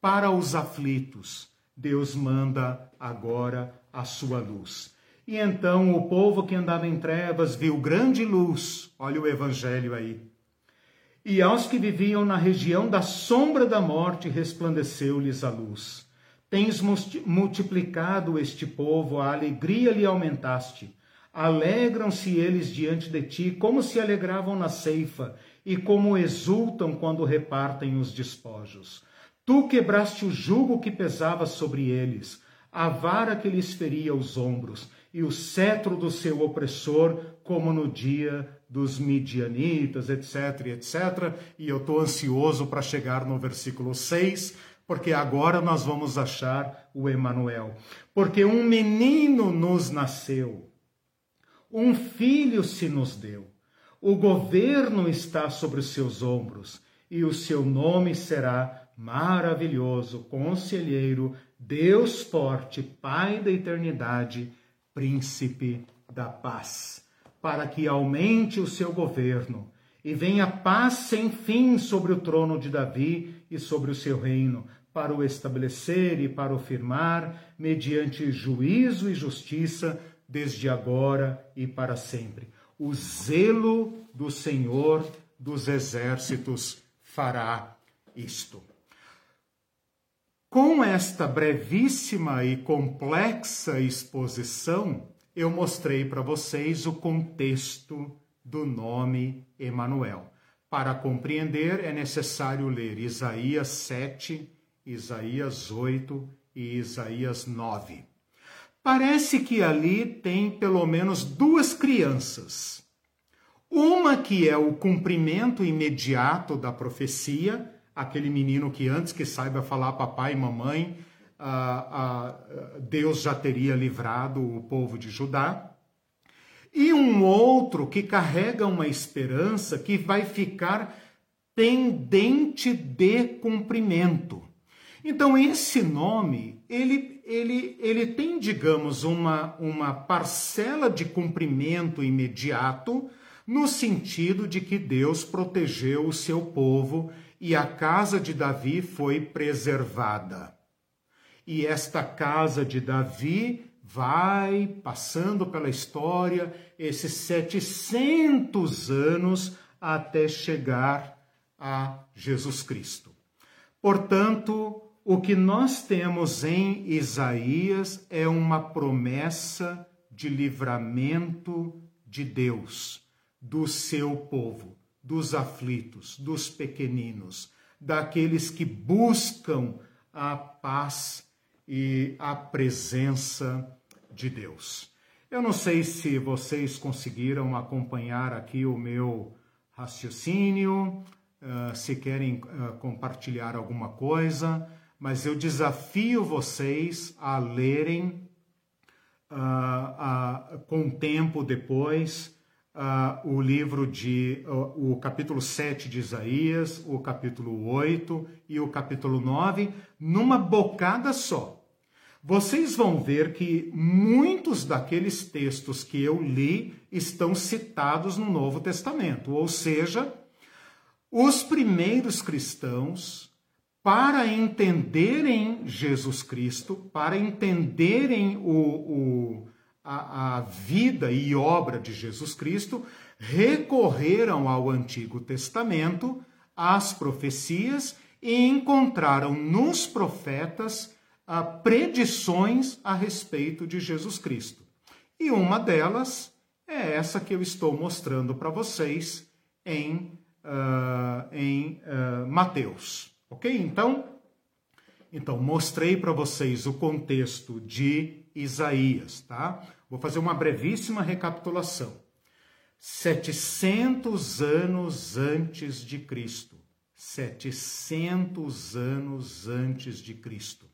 para os aflitos, Deus manda agora a sua luz. E então o povo que andava em trevas viu grande luz. Olha o evangelho aí. E aos que viviam na região da sombra da morte resplandeceu-lhes a luz. Tens multiplicado este povo, a alegria lhe aumentaste. Alegram-se eles diante de ti, como se alegravam na ceifa, e como exultam quando repartem os despojos. Tu quebraste o jugo que pesava sobre eles, a vara que lhes feria os ombros, e o cetro do seu opressor, como no dia dos midianitas, etc, etc. E eu estou ansioso para chegar no versículo 6, porque agora nós vamos achar o Emanuel. Porque um menino nos nasceu, um filho se nos deu. O governo está sobre os seus ombros, e o seu nome será maravilhoso, conselheiro, Deus forte, Pai da eternidade, príncipe da paz, para que aumente o seu governo e venha paz sem fim sobre o trono de Davi e sobre o seu reino, para o estabelecer e para o firmar, mediante juízo e justiça, desde agora e para sempre. O zelo do Senhor dos exércitos fará isto. Com esta brevíssima e complexa exposição, eu mostrei para vocês o contexto do nome Emanuel. Para compreender, é necessário ler Isaías 7, Isaías 8 e Isaías 9. Parece que ali tem pelo menos duas crianças. Uma que é o cumprimento imediato da profecia, aquele menino que antes que saiba falar papai e mamãe, ah, ah, Deus já teria livrado o povo de Judá. E um outro que carrega uma esperança que vai ficar pendente de cumprimento. Então esse nome, ele, ele, ele tem, digamos, uma, uma parcela de cumprimento imediato, no sentido de que Deus protegeu o seu povo e a casa de Davi foi preservada. E esta casa de Davi vai passando pela história esses 700 anos até chegar a Jesus Cristo. Portanto, o que nós temos em Isaías é uma promessa de livramento de Deus, do seu povo, dos aflitos, dos pequeninos, daqueles que buscam a paz e a presença de Deus. Eu não sei se vocês conseguiram acompanhar aqui o meu raciocínio, uh, se querem uh, compartilhar alguma coisa mas eu desafio vocês a lerem uh, com tempo depois o livro de o capítulo 7 de Isaías, o capítulo 8 e o capítulo 9 numa bocada só. Vocês vão ver que muitos daqueles textos que eu li estão citados no Novo Testamento, ou seja, os primeiros cristãos para entenderem Jesus Cristo, para entenderem o, o, a, a vida e obra de Jesus Cristo, recorreram ao Antigo Testamento, às profecias e encontraram nos profetas predições a respeito de Jesus Cristo. E uma delas é essa que eu estou mostrando para vocês em, uh, em uh, Mateus. Ok? Então, então mostrei para vocês o contexto de Isaías, tá? Vou fazer uma brevíssima recapitulação. 700 anos antes de Cristo. 700 anos antes de Cristo.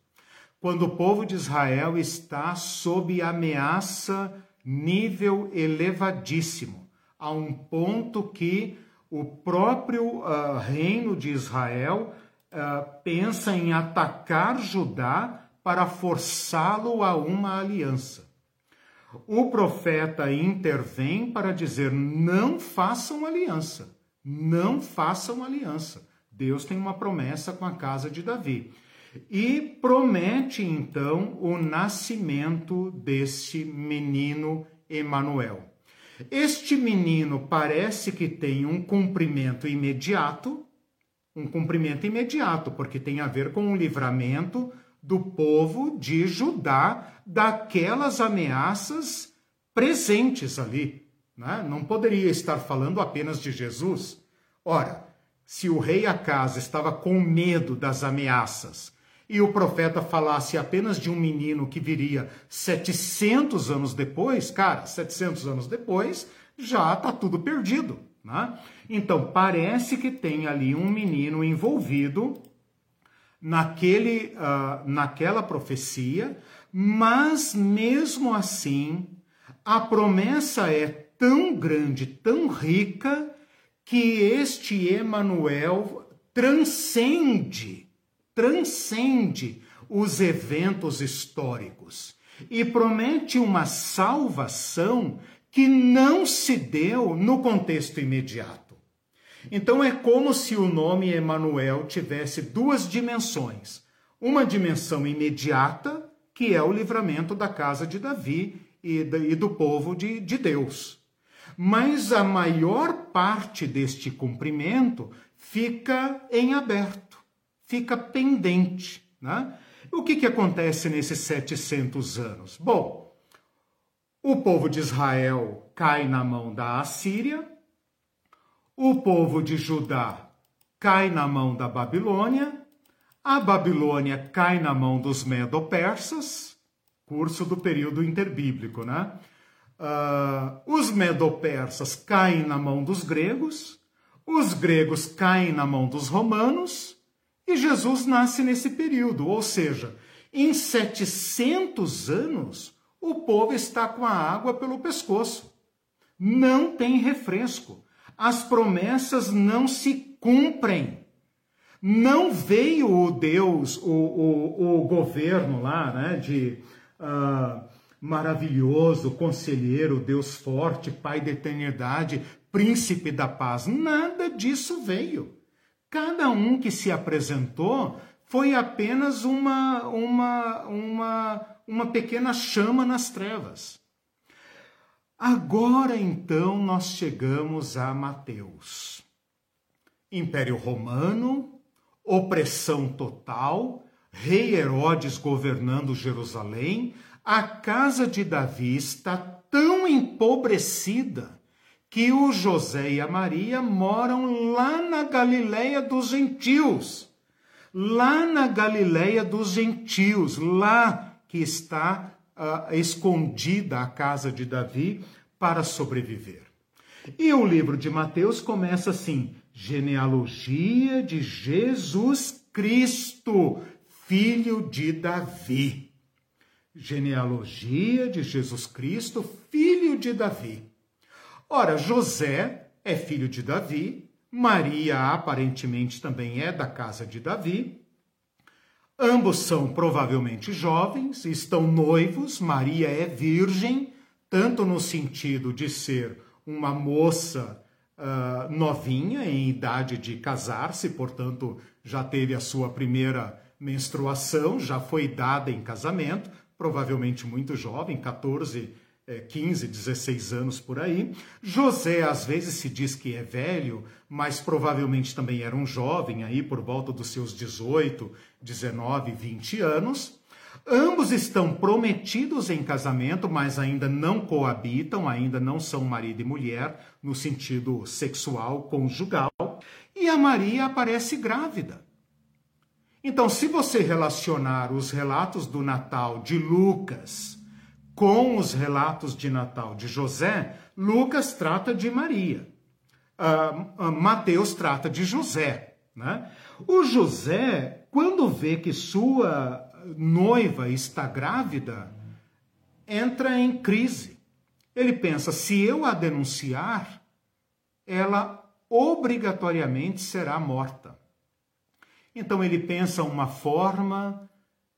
Quando o povo de Israel está sob ameaça nível elevadíssimo, a um ponto que o próprio uh, reino de Israel uh, pensa em atacar Judá para forçá-lo a uma aliança. O profeta intervém para dizer: não façam aliança, não façam aliança. Deus tem uma promessa com a casa de Davi. E promete então o nascimento desse menino Emanuel. Este menino parece que tem um cumprimento imediato, um cumprimento imediato, porque tem a ver com o livramento do povo de Judá daquelas ameaças presentes ali. Né? Não poderia estar falando apenas de Jesus. Ora, se o rei Acas estava com medo das ameaças e o profeta falasse apenas de um menino que viria 700 anos depois, cara, 700 anos depois, já está tudo perdido. Né? Então, parece que tem ali um menino envolvido naquele, uh, naquela profecia, mas mesmo assim, a promessa é tão grande, tão rica, que este Emanuel transcende, transcende os eventos históricos e promete uma salvação que não se deu no contexto imediato. Então é como se o nome Emanuel tivesse duas dimensões. Uma dimensão imediata, que é o livramento da casa de Davi e do povo de, de Deus. Mas a maior parte deste cumprimento fica em aberto, fica pendente. Né? O que, que acontece nesses 700 anos? Bom, o povo de Israel cai na mão da Assíria, o povo de Judá cai na mão da Babilônia, a Babilônia cai na mão dos Medo-Persas, curso do período interbíblico, né? Uh, os Medo-Persas caem na mão dos gregos, os gregos caem na mão dos romanos, e Jesus nasce nesse período, ou seja, em 700 anos, o povo está com a água pelo pescoço. não tem refresco. As promessas não se cumprem. Não veio o Deus, o, o, o governo lá, né, de uh, maravilhoso, conselheiro, Deus forte, Pai da eternidade, príncipe da paz. Nada disso veio. Cada um que se apresentou foi apenas uma, uma, uma, uma pequena chama nas trevas. Agora então nós chegamos a Mateus. Império Romano, opressão total, rei Herodes governando Jerusalém, a casa de Davi está tão empobrecida que o José e a Maria moram lá na Galileia dos gentios. Lá na Galileia dos gentios, lá que está uh, escondida a casa de Davi para sobreviver. E o livro de Mateus começa assim: genealogia de Jesus Cristo, filho de Davi. Genealogia de Jesus Cristo, filho de Davi. Ora, José é filho de Davi, Maria aparentemente também é da casa de Davi. Ambos são provavelmente jovens, estão noivos, Maria é virgem, tanto no sentido de ser uma moça uh, novinha, em idade de casar-se, portanto, já teve a sua primeira menstruação, já foi dada em casamento, provavelmente muito jovem, 14, 15, 16 anos por aí. José, às vezes, se diz que é velho, mas provavelmente também era um jovem, aí por volta dos seus 18, 19, 20 anos. Ambos estão prometidos em casamento, mas ainda não coabitam, ainda não são marido e mulher no sentido sexual, conjugal. E a Maria aparece grávida. Então, se você relacionar os relatos do Natal de Lucas com os relatos de Natal de José, Lucas trata de Maria. Uh, Mateus trata de José. Né? O José, quando vê que sua noiva está grávida, entra em crise. Ele pensa: se eu a denunciar, ela obrigatoriamente será morta. Então ele pensa uma forma,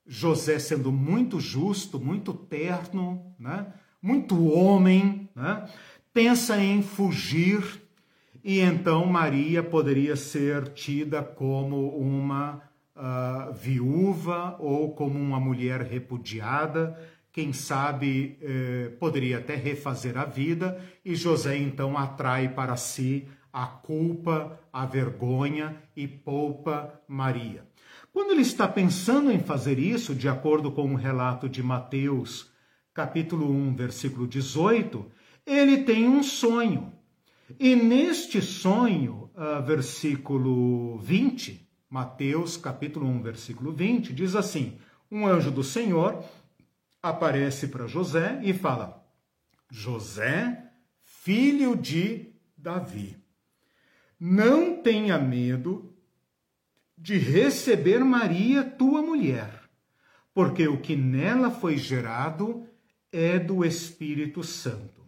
José sendo muito justo, muito terno, né? muito homem, né? pensa em fugir, e então Maria poderia ser tida como uma uh, viúva ou como uma mulher repudiada, quem sabe eh, poderia até refazer a vida, e José então atrai para si a culpa, a vergonha e poupa Maria. Quando ele está pensando em fazer isso, de acordo com o um relato de Mateus, capítulo 1, versículo 18, ele tem um sonho. E neste sonho, uh, versículo 20, Mateus, capítulo 1, versículo 20, diz assim: Um anjo do Senhor aparece para José e fala: José, filho de Davi não tenha medo de receber Maria, tua mulher, porque o que nela foi gerado é do Espírito Santo.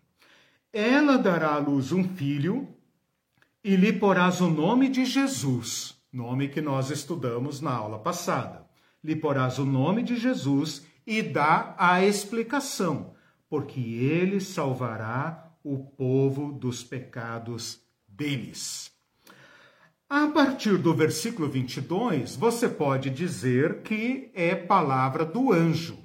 Ela dará à luz um filho e lhe porás o nome de Jesus, nome que nós estudamos na aula passada. Lhe porás o nome de Jesus e dá a explicação, porque ele salvará o povo dos pecados deles. A partir do versículo 22, você pode dizer que é palavra do anjo.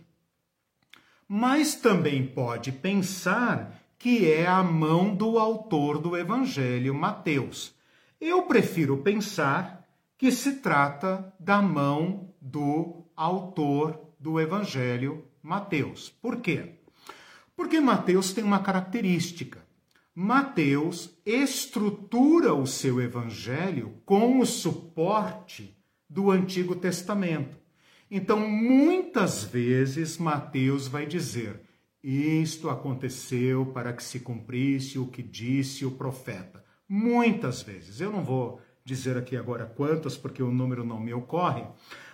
Mas também pode pensar que é a mão do autor do evangelho, Mateus. Eu prefiro pensar que se trata da mão do autor do evangelho, Mateus. Por quê? Porque Mateus tem uma característica. Mateus estrutura o seu evangelho com o suporte do Antigo Testamento. Então, muitas vezes, Mateus vai dizer: Isto aconteceu para que se cumprisse o que disse o profeta. Muitas vezes. Eu não vou dizer aqui agora quantas, porque o número não me ocorre,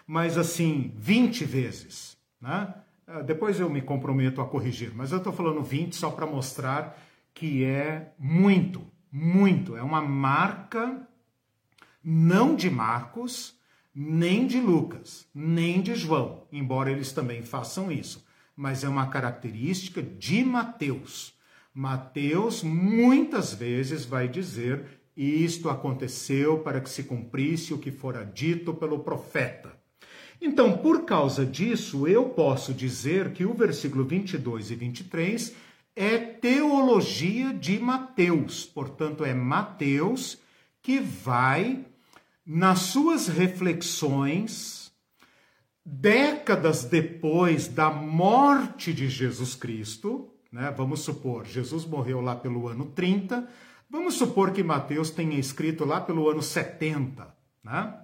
mas assim, 20 vezes. Né? Ah, depois eu me comprometo a corrigir, mas eu estou falando 20 só para mostrar que é muito, muito, é uma marca não de Marcos, nem de Lucas, nem de João, embora eles também façam isso, mas é uma característica de Mateus. Mateus muitas vezes vai dizer: Isto aconteceu para que se cumprisse o que fora dito pelo profeta. Então, por causa disso, eu posso dizer que o versículo 22 e 23 é teologia de Mateus. Portanto, é Mateus que vai, nas suas reflexões, décadas depois da morte de Jesus Cristo, né? vamos supor, Jesus morreu lá pelo ano 30, vamos supor que Mateus tenha escrito lá pelo ano 70, né?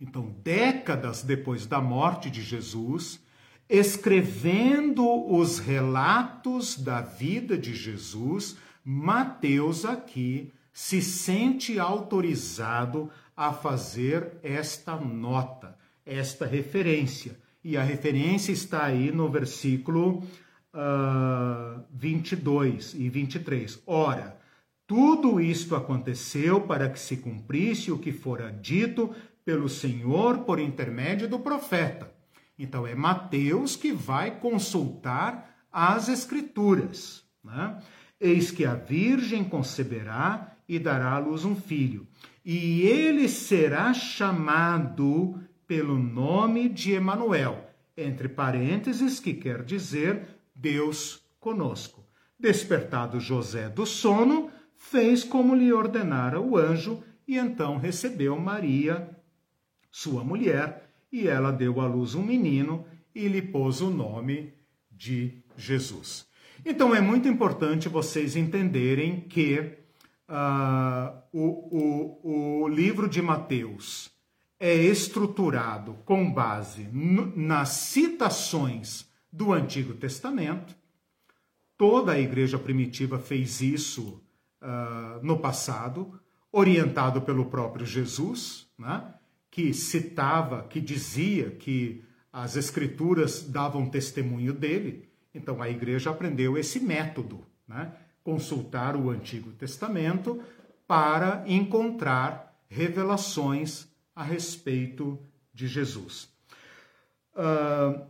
Então, décadas depois da morte de Jesus, escrevendo os relatos da vida de Jesus, Mateus aqui se sente autorizado a fazer esta nota, esta referência. E a referência está aí no versículo uh, ah, 22 e 23. Ora, tudo isto aconteceu para que se cumprisse o que fora dito pelo Senhor por intermédio do profeta. Então é Mateus que vai consultar as Escrituras. Né? Eis que a Virgem conceberá e dará à luz um filho, e ele será chamado pelo nome de Emanuel, entre parênteses, que quer dizer Deus conosco. Despertado José do sono, fez como lhe ordenara o anjo, e então recebeu Maria sua mulher, e ela deu à luz um menino e lhe pôs o nome de Jesus. Então é muito importante vocês entenderem que uh, o, o, o livro de Mateus é estruturado com base nas citações do Antigo Testamento. Toda a igreja primitiva fez isso uh, no passado, orientado pelo próprio Jesus, né? Que citava, que dizia que as escrituras davam testemunho dele. Então a igreja aprendeu esse método, né? consultar o Antigo Testamento para encontrar revelações a respeito de Jesus. Uh,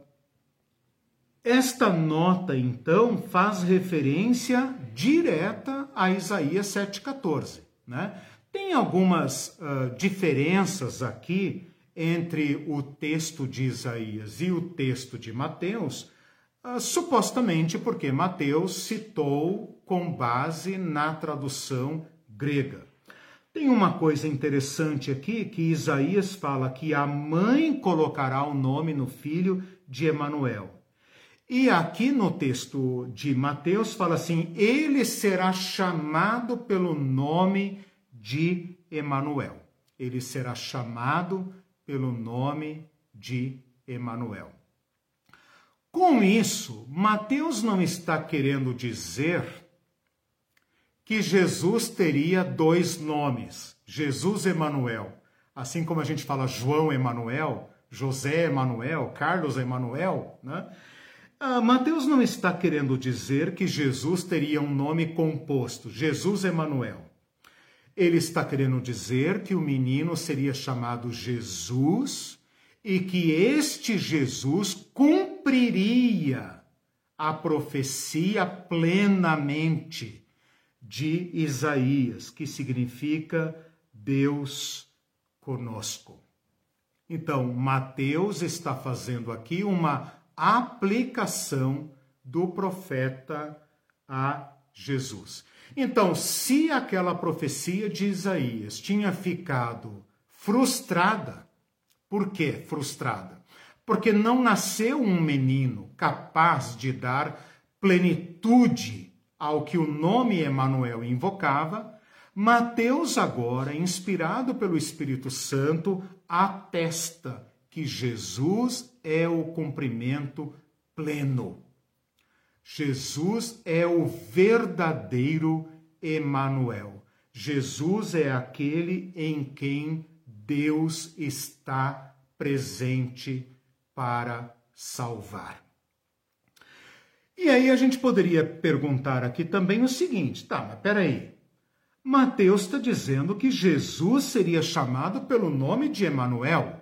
esta nota, então, faz referência direta a Isaías 7,14. Né? Tem algumas uh, diferenças aqui entre o texto de Isaías e o texto de Mateus, uh, supostamente porque Mateus citou com base na tradução grega. Tem uma coisa interessante aqui que Isaías fala que a mãe colocará o nome no filho de Emanuel. E aqui no texto de Mateus fala assim: ele será chamado pelo nome de Emanuel. Ele será chamado pelo nome de Emanuel. Com isso, Mateus não está querendo dizer que Jesus teria dois nomes, Jesus Emanuel. Assim como a gente fala João Emanuel, José Emanuel, Carlos Emanuel, né? Ah, Mateus não está querendo dizer que Jesus teria um nome composto, Jesus Emanuel. Ele está querendo dizer que o menino seria chamado Jesus e que este Jesus cumpriria a profecia plenamente de Isaías, que significa Deus conosco. Então, Mateus está fazendo aqui uma aplicação do profeta a Jesus. Então, se aquela profecia de Isaías tinha ficado frustrada, por que frustrada? Porque não nasceu um menino capaz de dar plenitude ao que o nome Emanuel invocava, Mateus agora, inspirado pelo Espírito Santo, atesta que Jesus é o cumprimento pleno Jesus é o verdadeiro Emanuel. Jesus é aquele em quem Deus está presente para salvar. E aí a gente poderia perguntar aqui também o seguinte: tá, mas peraí. Mateus está dizendo que Jesus seria chamado pelo nome de Emanuel.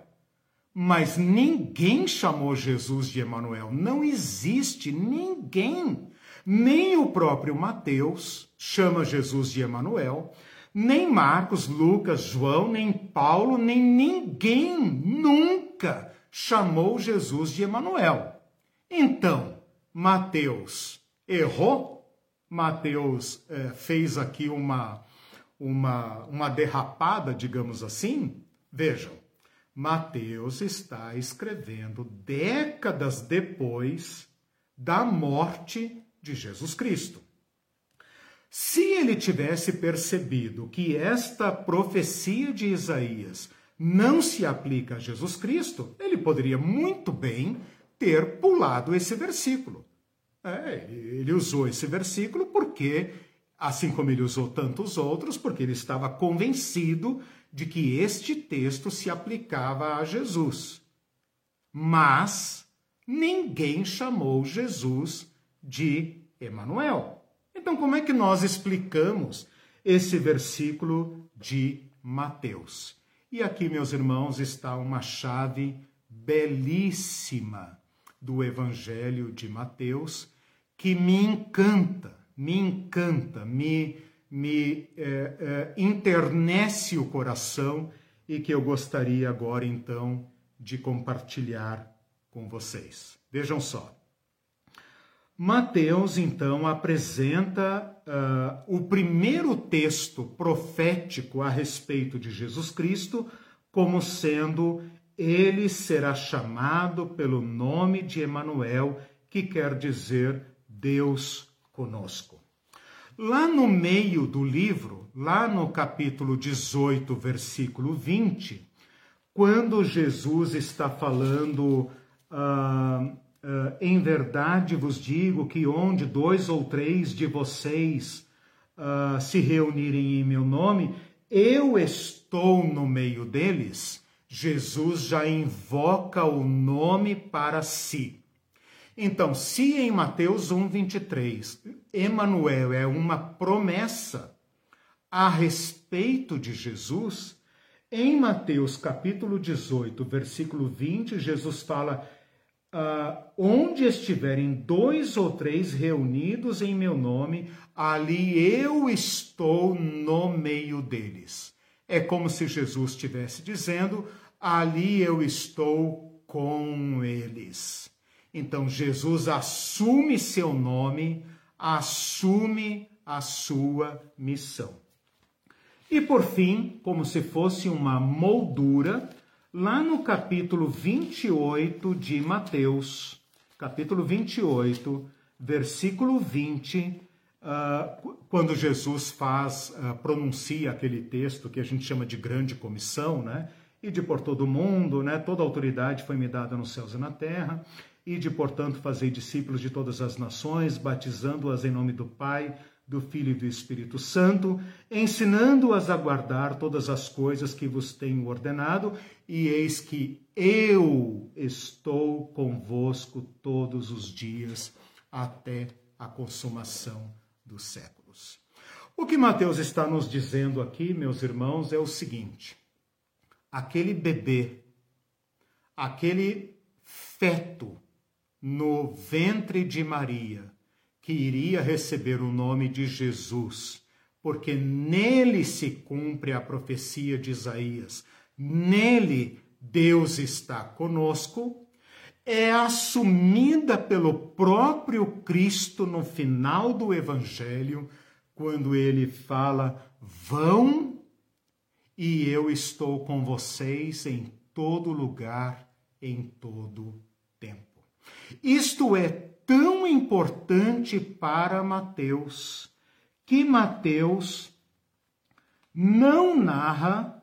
Mas ninguém chamou Jesus de Emanuel. Não existe ninguém. Nem o próprio Mateus chama Jesus de Emanuel, nem Marcos, Lucas, João, nem Paulo, nem ninguém nunca chamou Jesus de Emanuel. Então, Mateus errou? Mateus é, fez aqui uma, uma, uma derrapada, digamos assim? Vejam, Mateus está escrevendo décadas depois da morte de Jesus Cristo. Se ele tivesse percebido que esta profecia de Isaías não se aplica a Jesus Cristo, ele poderia muito bem ter pulado esse versículo. É, ele usou esse versículo porque, assim como ele usou tantos outros, porque ele estava convencido de que este texto se aplicava a Jesus. Mas ninguém chamou Jesus de Emanuel. Então, como é que nós explicamos esse versículo de Mateus? E aqui, meus irmãos, está uma chave belíssima do Evangelho de Mateus que me encanta, me encanta, me, me é, é, internece o coração e que eu gostaria agora então de compartilhar com vocês. Vejam só. Mateus então apresenta uh, o primeiro texto profético a respeito de Jesus Cristo como sendo ele será chamado pelo nome de Emanuel, que quer dizer Deus conosco. Lá no meio do livro, lá no capítulo 18, versículo 20, quando Jesus está falando, uh, uh, em verdade vos digo que onde dois ou três de vocês uh, se reunirem em meu nome, eu estou no meio deles Jesus já invoca o nome para si. Então, se em Mateus 1:23, Emanuel é uma promessa a respeito de Jesus, em Mateus capítulo 18, versículo 20, Jesus fala: ah, onde estiverem dois ou três reunidos em meu nome, ali eu estou no meio deles. É como se Jesus estivesse dizendo: ali eu estou com eles. Então Jesus assume seu nome, assume a sua missão. E por fim, como se fosse uma moldura, lá no capítulo 28 de Mateus, capítulo 28, versículo 20, uh, quando Jesus faz, uh, pronuncia aquele texto que a gente chama de grande comissão, né? e de por todo o mundo, né? Toda autoridade foi me dada nos céus e na terra, e de portanto fazer discípulos de todas as nações, batizando-as em nome do Pai, do Filho e do Espírito Santo, ensinando-as a guardar todas as coisas que vos tenho ordenado, e eis que eu estou convosco todos os dias até a consumação dos séculos. O que Mateus está nos dizendo aqui, meus irmãos, é o seguinte: aquele bebê, aquele feto no ventre de Maria, que iria receber o nome de Jesus, porque nele se cumpre a profecia de Isaías, nele Deus está conosco, é assumida pelo próprio Cristo no final do Evangelho, quando ele fala: vão e eu estou com vocês em todo lugar, em todo tempo. Isto é tão importante para Mateus que Mateus não narra,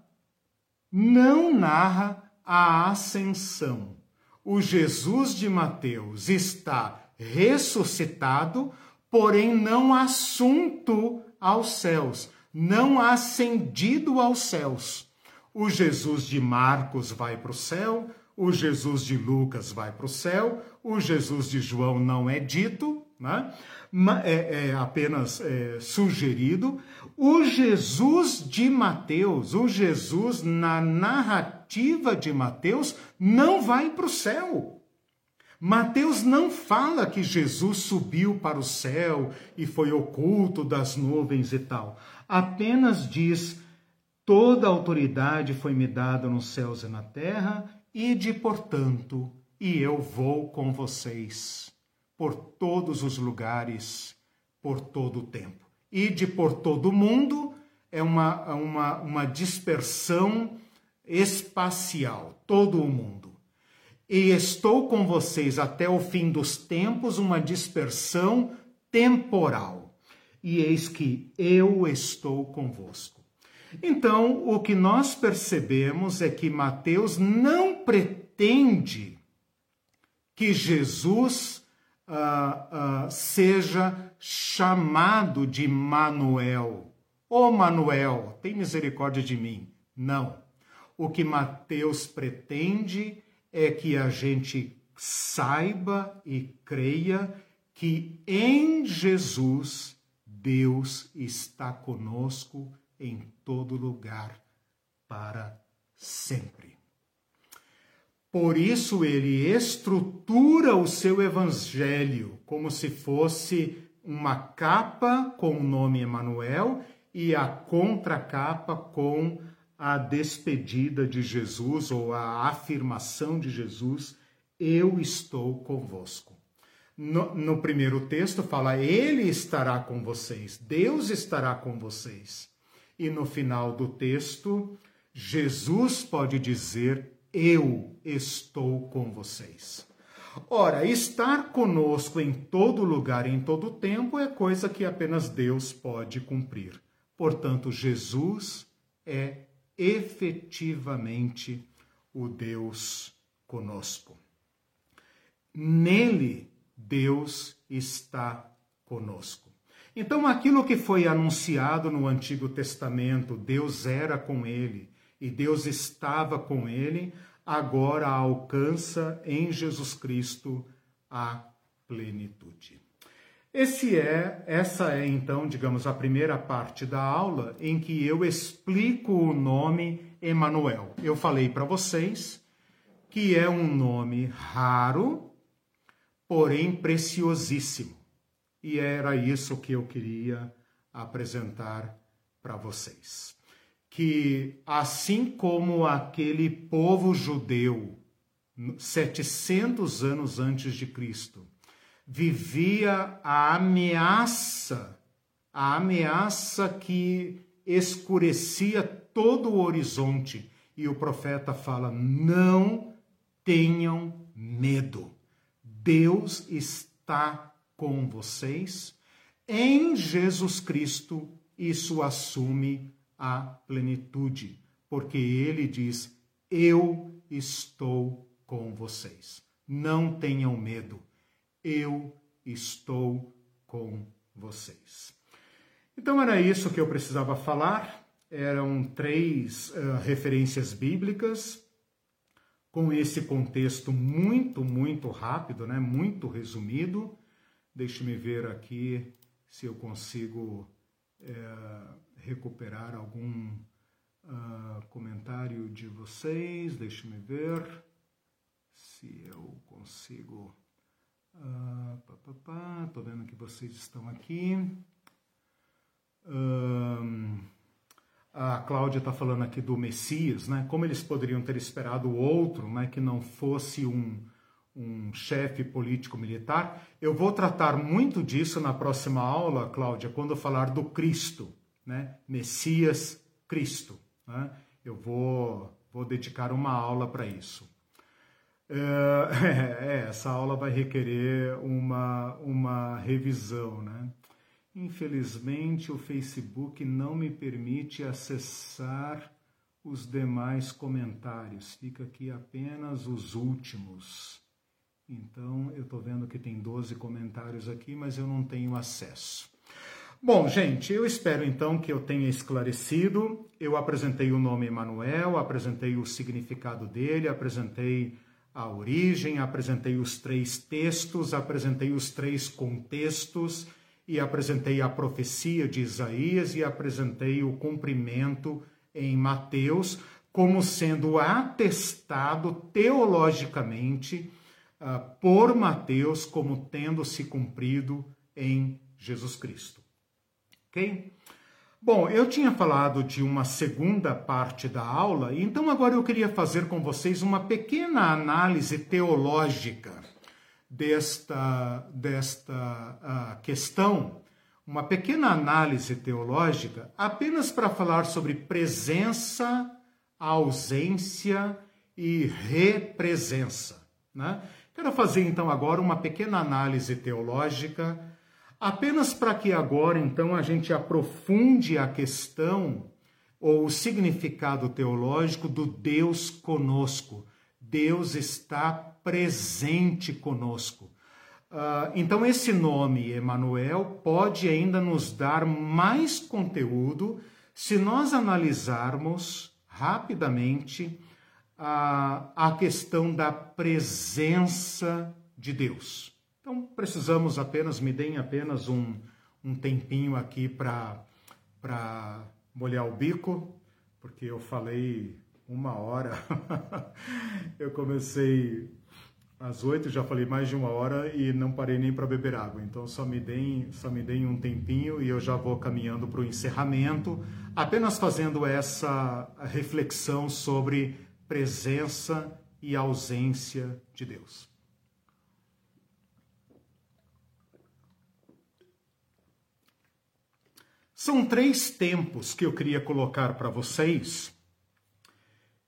não narra a ascensão. O Jesus de Mateus está ressuscitado, porém não assunto aos céus não ascendido aos céus. O Jesus de Marcos vai para o céu, o Jesus de Lucas vai para o céu, o Jesus de João não é dito, né? é, é apenas é, sugerido. O Jesus de Mateus, o Jesus na narrativa de Mateus, não vai para o céu. Mateus não fala que Jesus subiu para o céu e foi oculto das nuvens e tal. Apenas diz: toda autoridade foi me dada nos céus e na terra, e de portanto, e eu vou com vocês por todos os lugares, por todo o tempo. E de por todo o mundo é uma, uma, uma dispersão espacial, todo o mundo. E estou com vocês até o fim dos tempos, uma dispersão temporal. E eis que eu estou convosco. Então, o que nós percebemos é que Mateus não pretende que Jesus uh, uh, seja chamado de Manuel. Ô oh, Manuel, tem misericórdia de mim. Não. O que Mateus pretende é que a gente saiba e creia que em Jesus Deus está conosco em todo lugar para sempre. Por isso ele estrutura o seu evangelho como se fosse uma capa com o nome Emanuel e a contracapa com a despedida de Jesus ou a afirmação de Jesus: Eu estou convosco. No, no, primeiro texto fala: Ele estará com vocês, Deus estará com vocês. E no final do texto, Jesus pode dizer: eu estou com vocês. Ora, estar conosco em todo lugar em todo tempo é coisa que apenas Deus pode cumprir. Portanto, Jesus é efetivamente o Deus conosco. Nele, Deus está conosco. Então, aquilo que foi anunciado no Antigo Testamento, Deus era com ele, e Deus estava com ele, agora alcança em Jesus Cristo a plenitude. Esse é, essa é então, digamos, a primeira parte da aula em que eu explico o nome Emanuel. Eu falei para vocês que é um nome raro, porém preciosíssimo. E era isso que eu queria apresentar para vocês que, assim como aquele povo judeu, 700 anos antes de Cristo, vivia a ameaça, a ameaça que escurecia todo o horizonte. E o profeta fala: não tenham medo, Deus está com vocês. Em Jesus Cristo, isso assume a plenitude, porque ele diz: Eu estou com vocês. Não tenham medo, eu estou com vocês. Então era isso que eu precisava falar. Eram três uh, referências bíblicas com esse contexto muito, muito rápido, né? muito resumido. Deixe-me ver aqui se eu consigo. Uh, recuperar algum uh, comentário de vocês. Deixe-me ver se eu consigo. Uh, pá, pá. Tô vendo que vocês estão aqui. Uh, a Cláudia está falando aqui do Messias, né? Como eles poderiam ter esperado outro, né? Que não fosse um, um chefe político-militar. Eu vou tratar muito disso na próxima aula, Cláudia, quando eu falar do Cristo né? Messias Cristo. Né? Eu vou, vou dedicar uma aula para isso. É, é, essa aula vai requerer uma, uma revisão, né? Infelizmente, o Facebook não me permite acessar os demais comentários. Fica aqui apenas os últimos. Então, eu estou vendo que tem 12 comentários aqui, mas eu não tenho acesso. Bom, gente, eu espero então que eu tenha esclarecido. Eu apresentei o nome Emanuel, apresentei o significado dele, apresentei a origem, apresentei os três textos, apresentei os três contextos e apresentei a profecia de Isaías e apresentei o cumprimento em Mateus como sendo atestado teologicamente uh, por Mateus como tendo se cumprido em Jesus Cristo. Ok? Bom, eu tinha falado de uma segunda parte da aula, então agora eu queria fazer com vocês uma pequena análise teológica desta, desta uh, questão, uma pequena análise teológica, apenas para falar sobre presença, ausência e represença. Né? Quero fazer então agora uma pequena análise teológica Apenas para que agora, então, a gente aprofunde a questão ou o significado teológico do Deus conosco. Deus está presente conosco. Uh, então, esse nome, Emanuel, pode ainda nos dar mais conteúdo se nós analisarmos rapidamente uh, a questão da presença de Deus. Então precisamos apenas, me deem apenas um, um tempinho aqui para molhar o bico, porque eu falei uma hora. eu comecei às oito, já falei mais de uma hora e não parei nem para beber água. Então só me deem, só me deem um tempinho e eu já vou caminhando para o encerramento, apenas fazendo essa reflexão sobre presença e ausência de Deus. São três tempos que eu queria colocar para vocês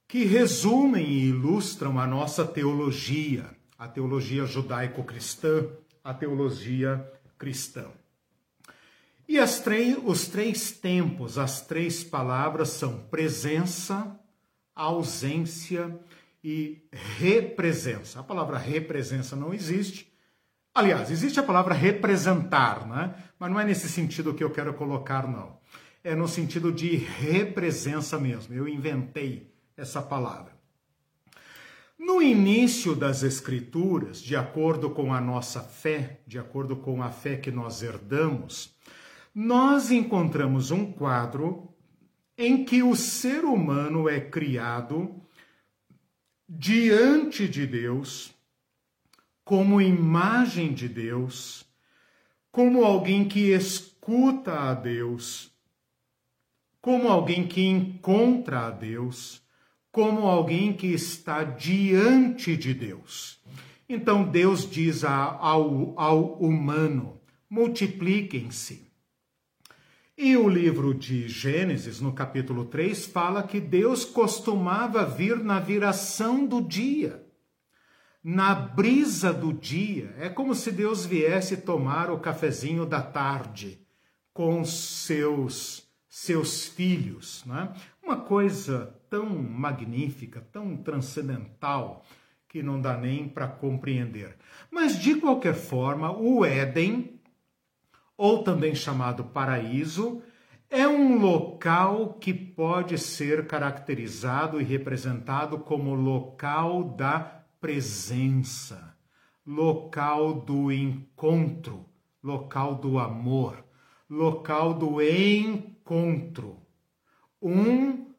que resumem e ilustram a nossa teologia, a teologia judaico-cristã, a teologia cristã. E os três tempos, as três palavras são presença, ausência e represença. A palavra represença não existe. Aliás, existe a palavra representar, né? Mas não é nesse sentido que eu quero colocar, não. É no sentido de represença mesmo. Eu inventei essa palavra. No início das Escrituras, de acordo com a nossa fé, de acordo com a fé que nós herdamos, nós encontramos um quadro em que o ser humano é criado diante de Deus, como imagem de Deus, como alguém que escuta a Deus, como alguém que encontra a Deus, como alguém que está diante de Deus. Então Deus diz ao, ao humano: multipliquem-se. E o livro de Gênesis, no capítulo 3, fala que Deus costumava vir na viração do dia na brisa do dia. É como se Deus viesse tomar o cafezinho da tarde com seus seus filhos, né? Uma coisa tão magnífica, tão transcendental que não dá nem para compreender. Mas de qualquer forma, o Éden, ou também chamado paraíso, é um local que pode ser caracterizado e representado como local da presença, local do encontro, local do amor, local do encontro. Um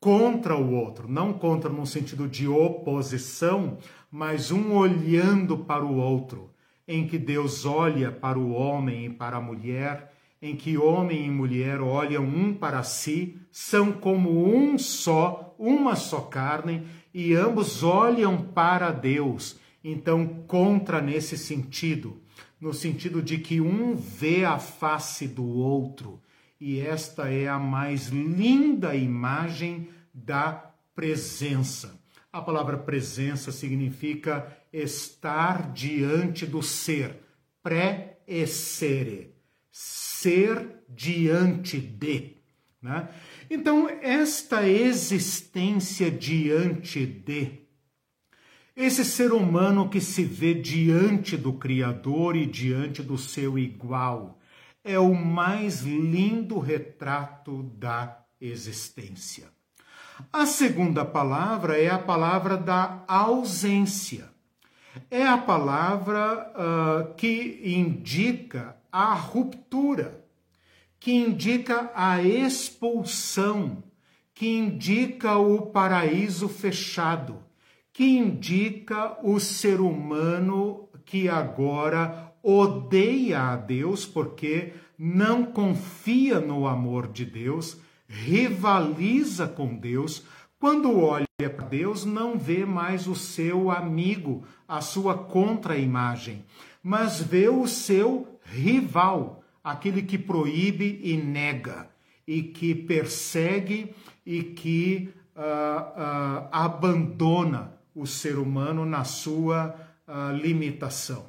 contra o outro, não contra no sentido de oposição, mas um olhando para o outro, em que Deus olha para o homem e para a mulher, em que homem e mulher olham um para si, são como um só, uma só carne e ambos olham para Deus. Então, contra nesse sentido, no sentido de que um vê a face do outro. E esta é a mais linda imagem da presença. A palavra presença significa estar diante do ser, pré-essere, ser diante de. Né? Então, esta existência diante de, esse ser humano que se vê diante do Criador e diante do seu igual, é o mais lindo retrato da existência. A segunda palavra é a palavra da ausência. É a palavra uh, que indica a ruptura, que indica a expulsão, que indica o paraíso fechado, que indica o ser humano que agora odeia a Deus porque não confia no amor de Deus, rivaliza com Deus, quando olha para Deus, não vê mais o seu amigo, a sua contra-imagem, mas vê o seu rival, aquele que proíbe e nega, e que persegue e que uh, uh, abandona o ser humano na sua uh, limitação.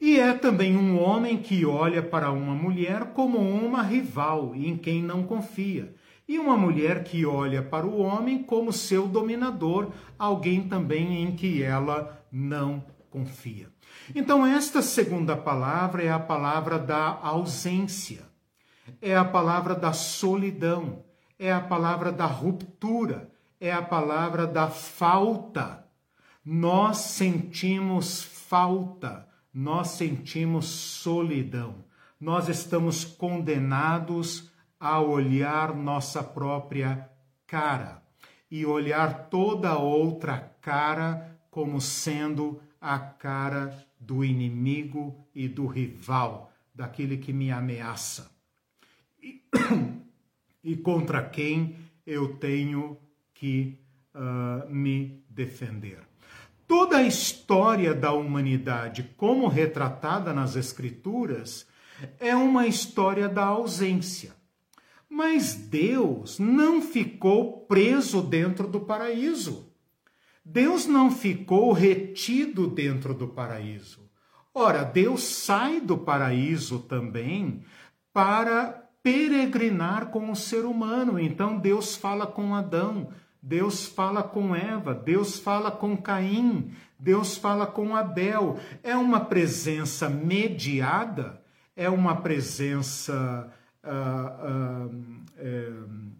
E é também um homem que olha para uma mulher como uma rival em quem não confia. E uma mulher que olha para o homem como seu dominador, alguém também em que ela não confia. Então, esta segunda palavra é a palavra da ausência, é a palavra da solidão, é a palavra da ruptura, é a palavra da falta. Nós sentimos falta, nós sentimos solidão, nós estamos condenados a olhar nossa própria cara e olhar toda outra cara como sendo a cara do inimigo e do rival, daquele que me ameaça. E, e contra quem eu tenho que uh, me defender. Toda a história da humanidade, como retratada nas Escrituras, é uma história da ausência. Mas Deus não ficou preso dentro do paraíso. Deus não ficou retido dentro do paraíso. Ora, Deus sai do paraíso também para peregrinar com o ser humano. Então Deus fala com Adão, Deus fala com Eva, Deus fala com Caim, Deus fala com Abel. É uma presença mediada, é uma presença. Uh, uh, uh,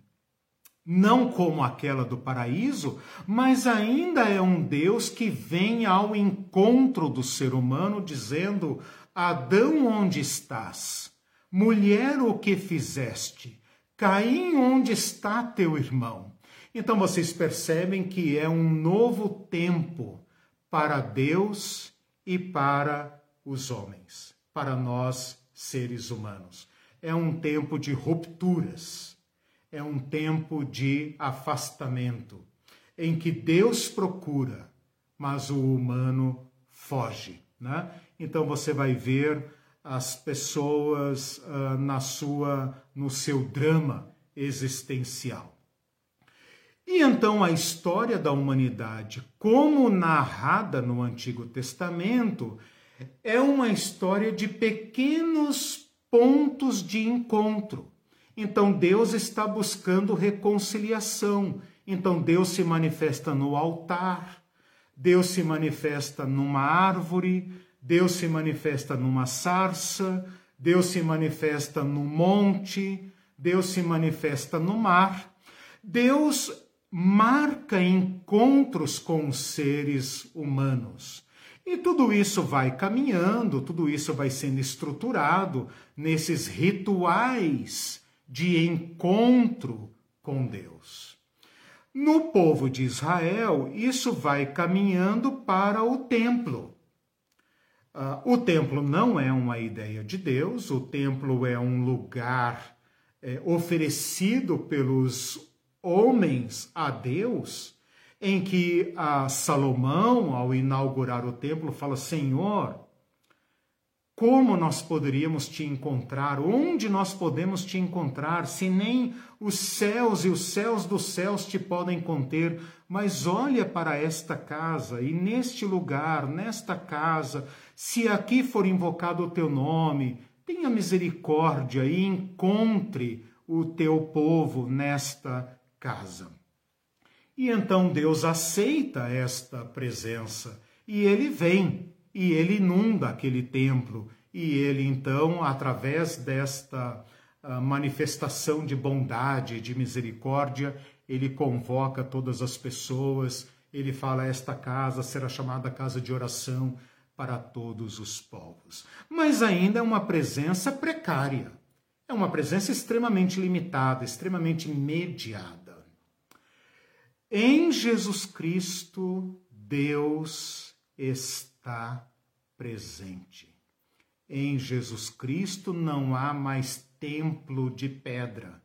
não como aquela do paraíso, mas ainda é um Deus que vem ao encontro do ser humano, dizendo: Adão, onde estás? Mulher, o que fizeste? Caim, onde está teu irmão? Então vocês percebem que é um novo tempo para Deus e para os homens, para nós seres humanos. É um tempo de rupturas é um tempo de afastamento, em que Deus procura, mas o humano foge. Né? Então você vai ver as pessoas uh, na sua, no seu drama existencial. E então a história da humanidade, como narrada no Antigo Testamento, é uma história de pequenos pontos de encontro então Deus está buscando reconciliação. Então Deus se manifesta no altar, Deus se manifesta numa árvore, Deus se manifesta numa sarça, Deus se manifesta no monte, Deus se manifesta no mar. Deus marca encontros com os seres humanos. E tudo isso vai caminhando, tudo isso vai sendo estruturado nesses rituais de encontro com Deus. No povo de Israel, isso vai caminhando para o templo. Uh, o templo não é uma ideia de Deus, o templo é um lugar é, oferecido pelos homens a Deus, em que Salomão, ao inaugurar o templo, fala: Senhor, como nós poderíamos te encontrar? Onde nós podemos te encontrar? Se nem os céus e os céus dos céus te podem conter. Mas olha para esta casa e neste lugar, nesta casa, se aqui for invocado o teu nome, tenha misericórdia e encontre o teu povo nesta casa. E então Deus aceita esta presença e ele vem e ele inunda aquele templo. E ele, então, através desta uh, manifestação de bondade, de misericórdia, ele convoca todas as pessoas, ele fala: Esta casa será chamada casa de oração para todos os povos. Mas ainda é uma presença precária, é uma presença extremamente limitada, extremamente mediada. Em Jesus Cristo, Deus está presente. Em Jesus Cristo não há mais templo de pedra.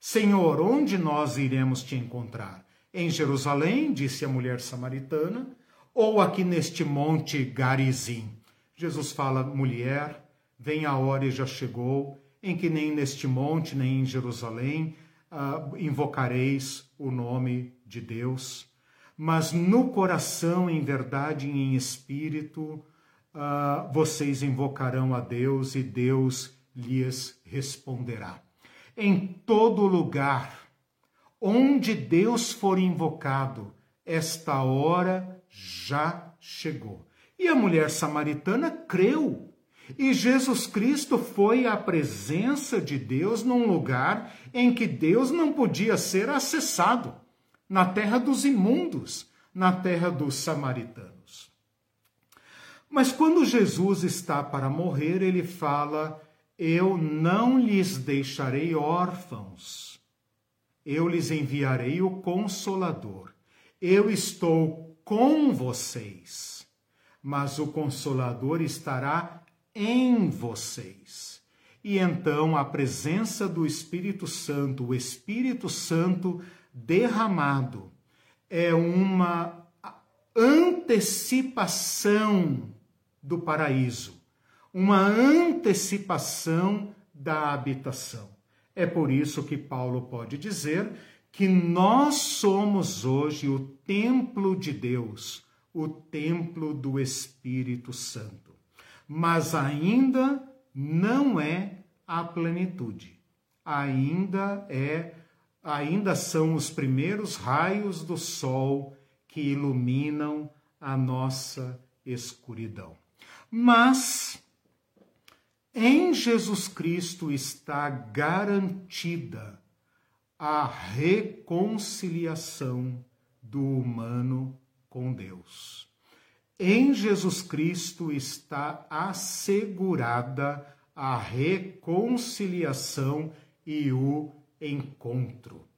Senhor, onde nós iremos te encontrar? Em Jerusalém, disse a mulher samaritana, ou aqui neste monte Garizim? Jesus fala, mulher, vem a hora e já chegou, em que nem neste monte, nem em Jerusalém uh, invocareis o nome de Deus, mas no coração, em verdade e em espírito, uh, vocês invocarão a Deus e Deus lhes responderá. Em todo lugar onde Deus for invocado, esta hora já chegou. E a mulher samaritana creu. E Jesus Cristo foi à presença de Deus num lugar em que Deus não podia ser acessado na terra dos imundos, na terra dos samaritanos. Mas quando Jesus está para morrer, ele fala: Eu não lhes deixarei órfãos, eu lhes enviarei o Consolador. Eu estou com vocês, mas o Consolador estará em vocês. E então a presença do Espírito Santo, o Espírito Santo derramado é uma antecipação do paraíso, uma antecipação da habitação. É por isso que Paulo pode dizer que nós somos hoje o templo de Deus, o templo do Espírito Santo. Mas ainda não é a plenitude. Ainda é ainda são os primeiros raios do sol que iluminam a nossa escuridão. Mas em Jesus Cristo está garantida a reconciliação do humano com Deus. Em Jesus Cristo está assegurada a reconciliação e o encontro.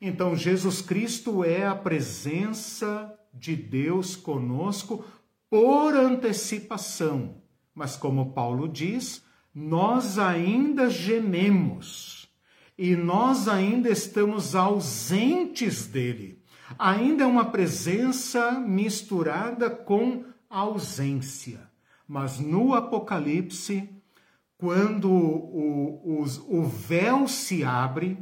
Então, Jesus Cristo é a presença de Deus conosco por antecipação. Mas, como Paulo diz, nós ainda gememos e nós ainda estamos ausentes dele. Ainda é uma presença misturada com ausência. Mas no Apocalipse, quando o, o, véu se abre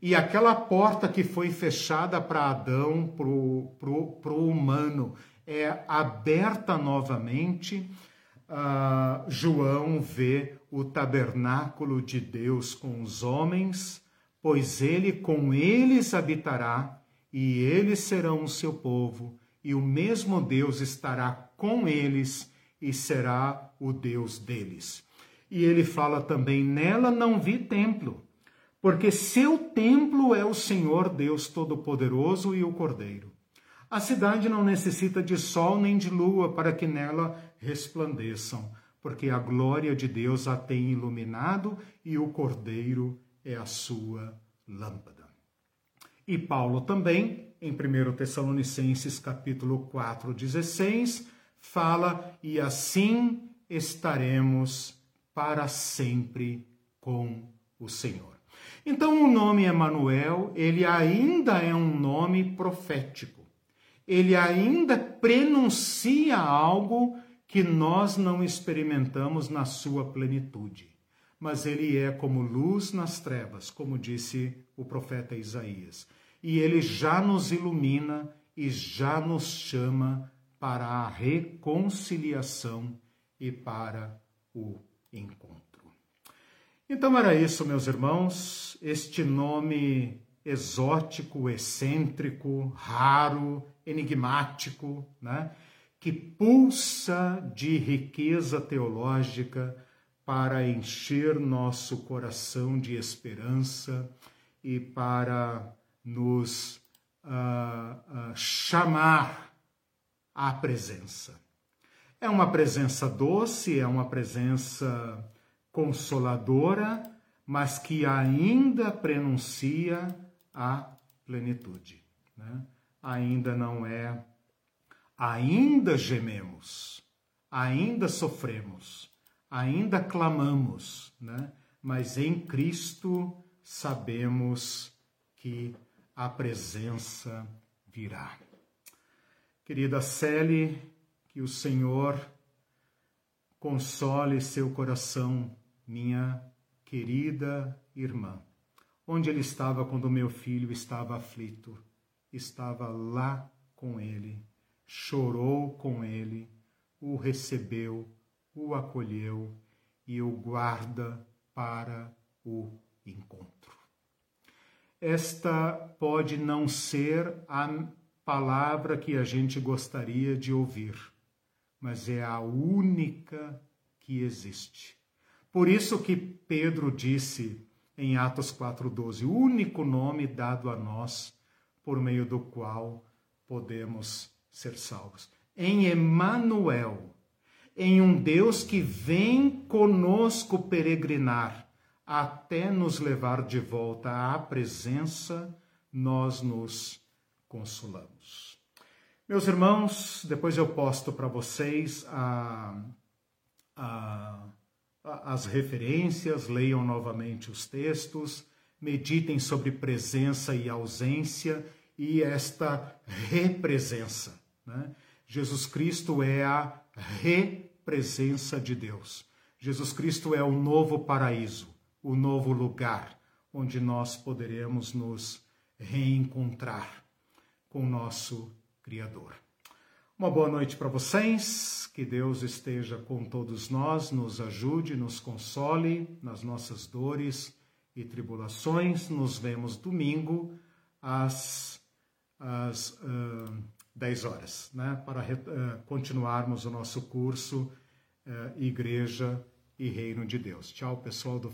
e aquela porta que foi fechada para Adão, para o humano, é aberta novamente, uh, João vê o tabernáculo de Deus com os homens, pois ele com eles habitará, e eles serão o seu povo, e o mesmo Deus estará com eles e será o Deus deles. E ele fala também: Nela não vi templo, porque seu templo é o Senhor Deus Todo-Poderoso e o Cordeiro. A cidade não necessita de sol nem de lua para que nela resplandeçam, porque a glória de Deus a tem iluminado e o Cordeiro é a sua lâmpada. E Paulo também, em 1 Tessalonicenses capítulo 4, 16, fala: "E assim estaremos para sempre com o Senhor. Então o nome Emanuel, ele ainda é um nome profético. Ele ainda prenuncia algo que nós não experimentamos na sua plenitude. Mas ele é como luz nas trevas, como disse o profeta Isaías. E ele já nos ilumina e já nos chama para a reconciliação e para o encontro. Então era isso, meus irmãos, este nome exótico, excêntrico, raro, enigmático, né? que pulsa de riqueza teológica para encher nosso coração de esperança e para nos uh, uh, chamar à presença. É uma presença doce, é uma presença consoladora, mas que ainda prenuncia a plenitude. Né? Ainda não é, ainda gememos, ainda sofremos, ainda clamamos, né? mas em Cristo sabemos que a presença virá. Querida Célie, que o Senhor console seu coração, minha querida irmã. Onde ele estava quando meu filho estava aflito? Estava lá com ele, chorou com ele, o recebeu, o acolheu e o guarda para o encontro. Esta pode não ser a palavra que a gente gostaria de ouvir, mas é a única que existe. Por isso que Pedro disse em Atos 4:12, o único nome dado a nós por meio do qual podemos ser salvos. Em Emanuel, em um Deus que vem conosco peregrinar até nos levar de volta à presença, nós nos consolamos. Meus irmãos, depois eu posto para vocês a, a, a, as referências, leiam novamente os textos, meditem sobre presença e ausência e esta represença. Né? Jesus Cristo é a represença de Deus. Jesus Cristo é o novo paraíso, o novo lugar onde nós poderemos nos reencontrar com o nosso Criador. Uma boa noite para vocês, que Deus esteja com todos nós, nos ajude, nos console nas nossas dores e tribulações. Nos vemos domingo às, às uh, 10 horas, né, para uh, continuarmos o nosso curso uh, Igreja e Reino de Deus. Tchau, pessoal do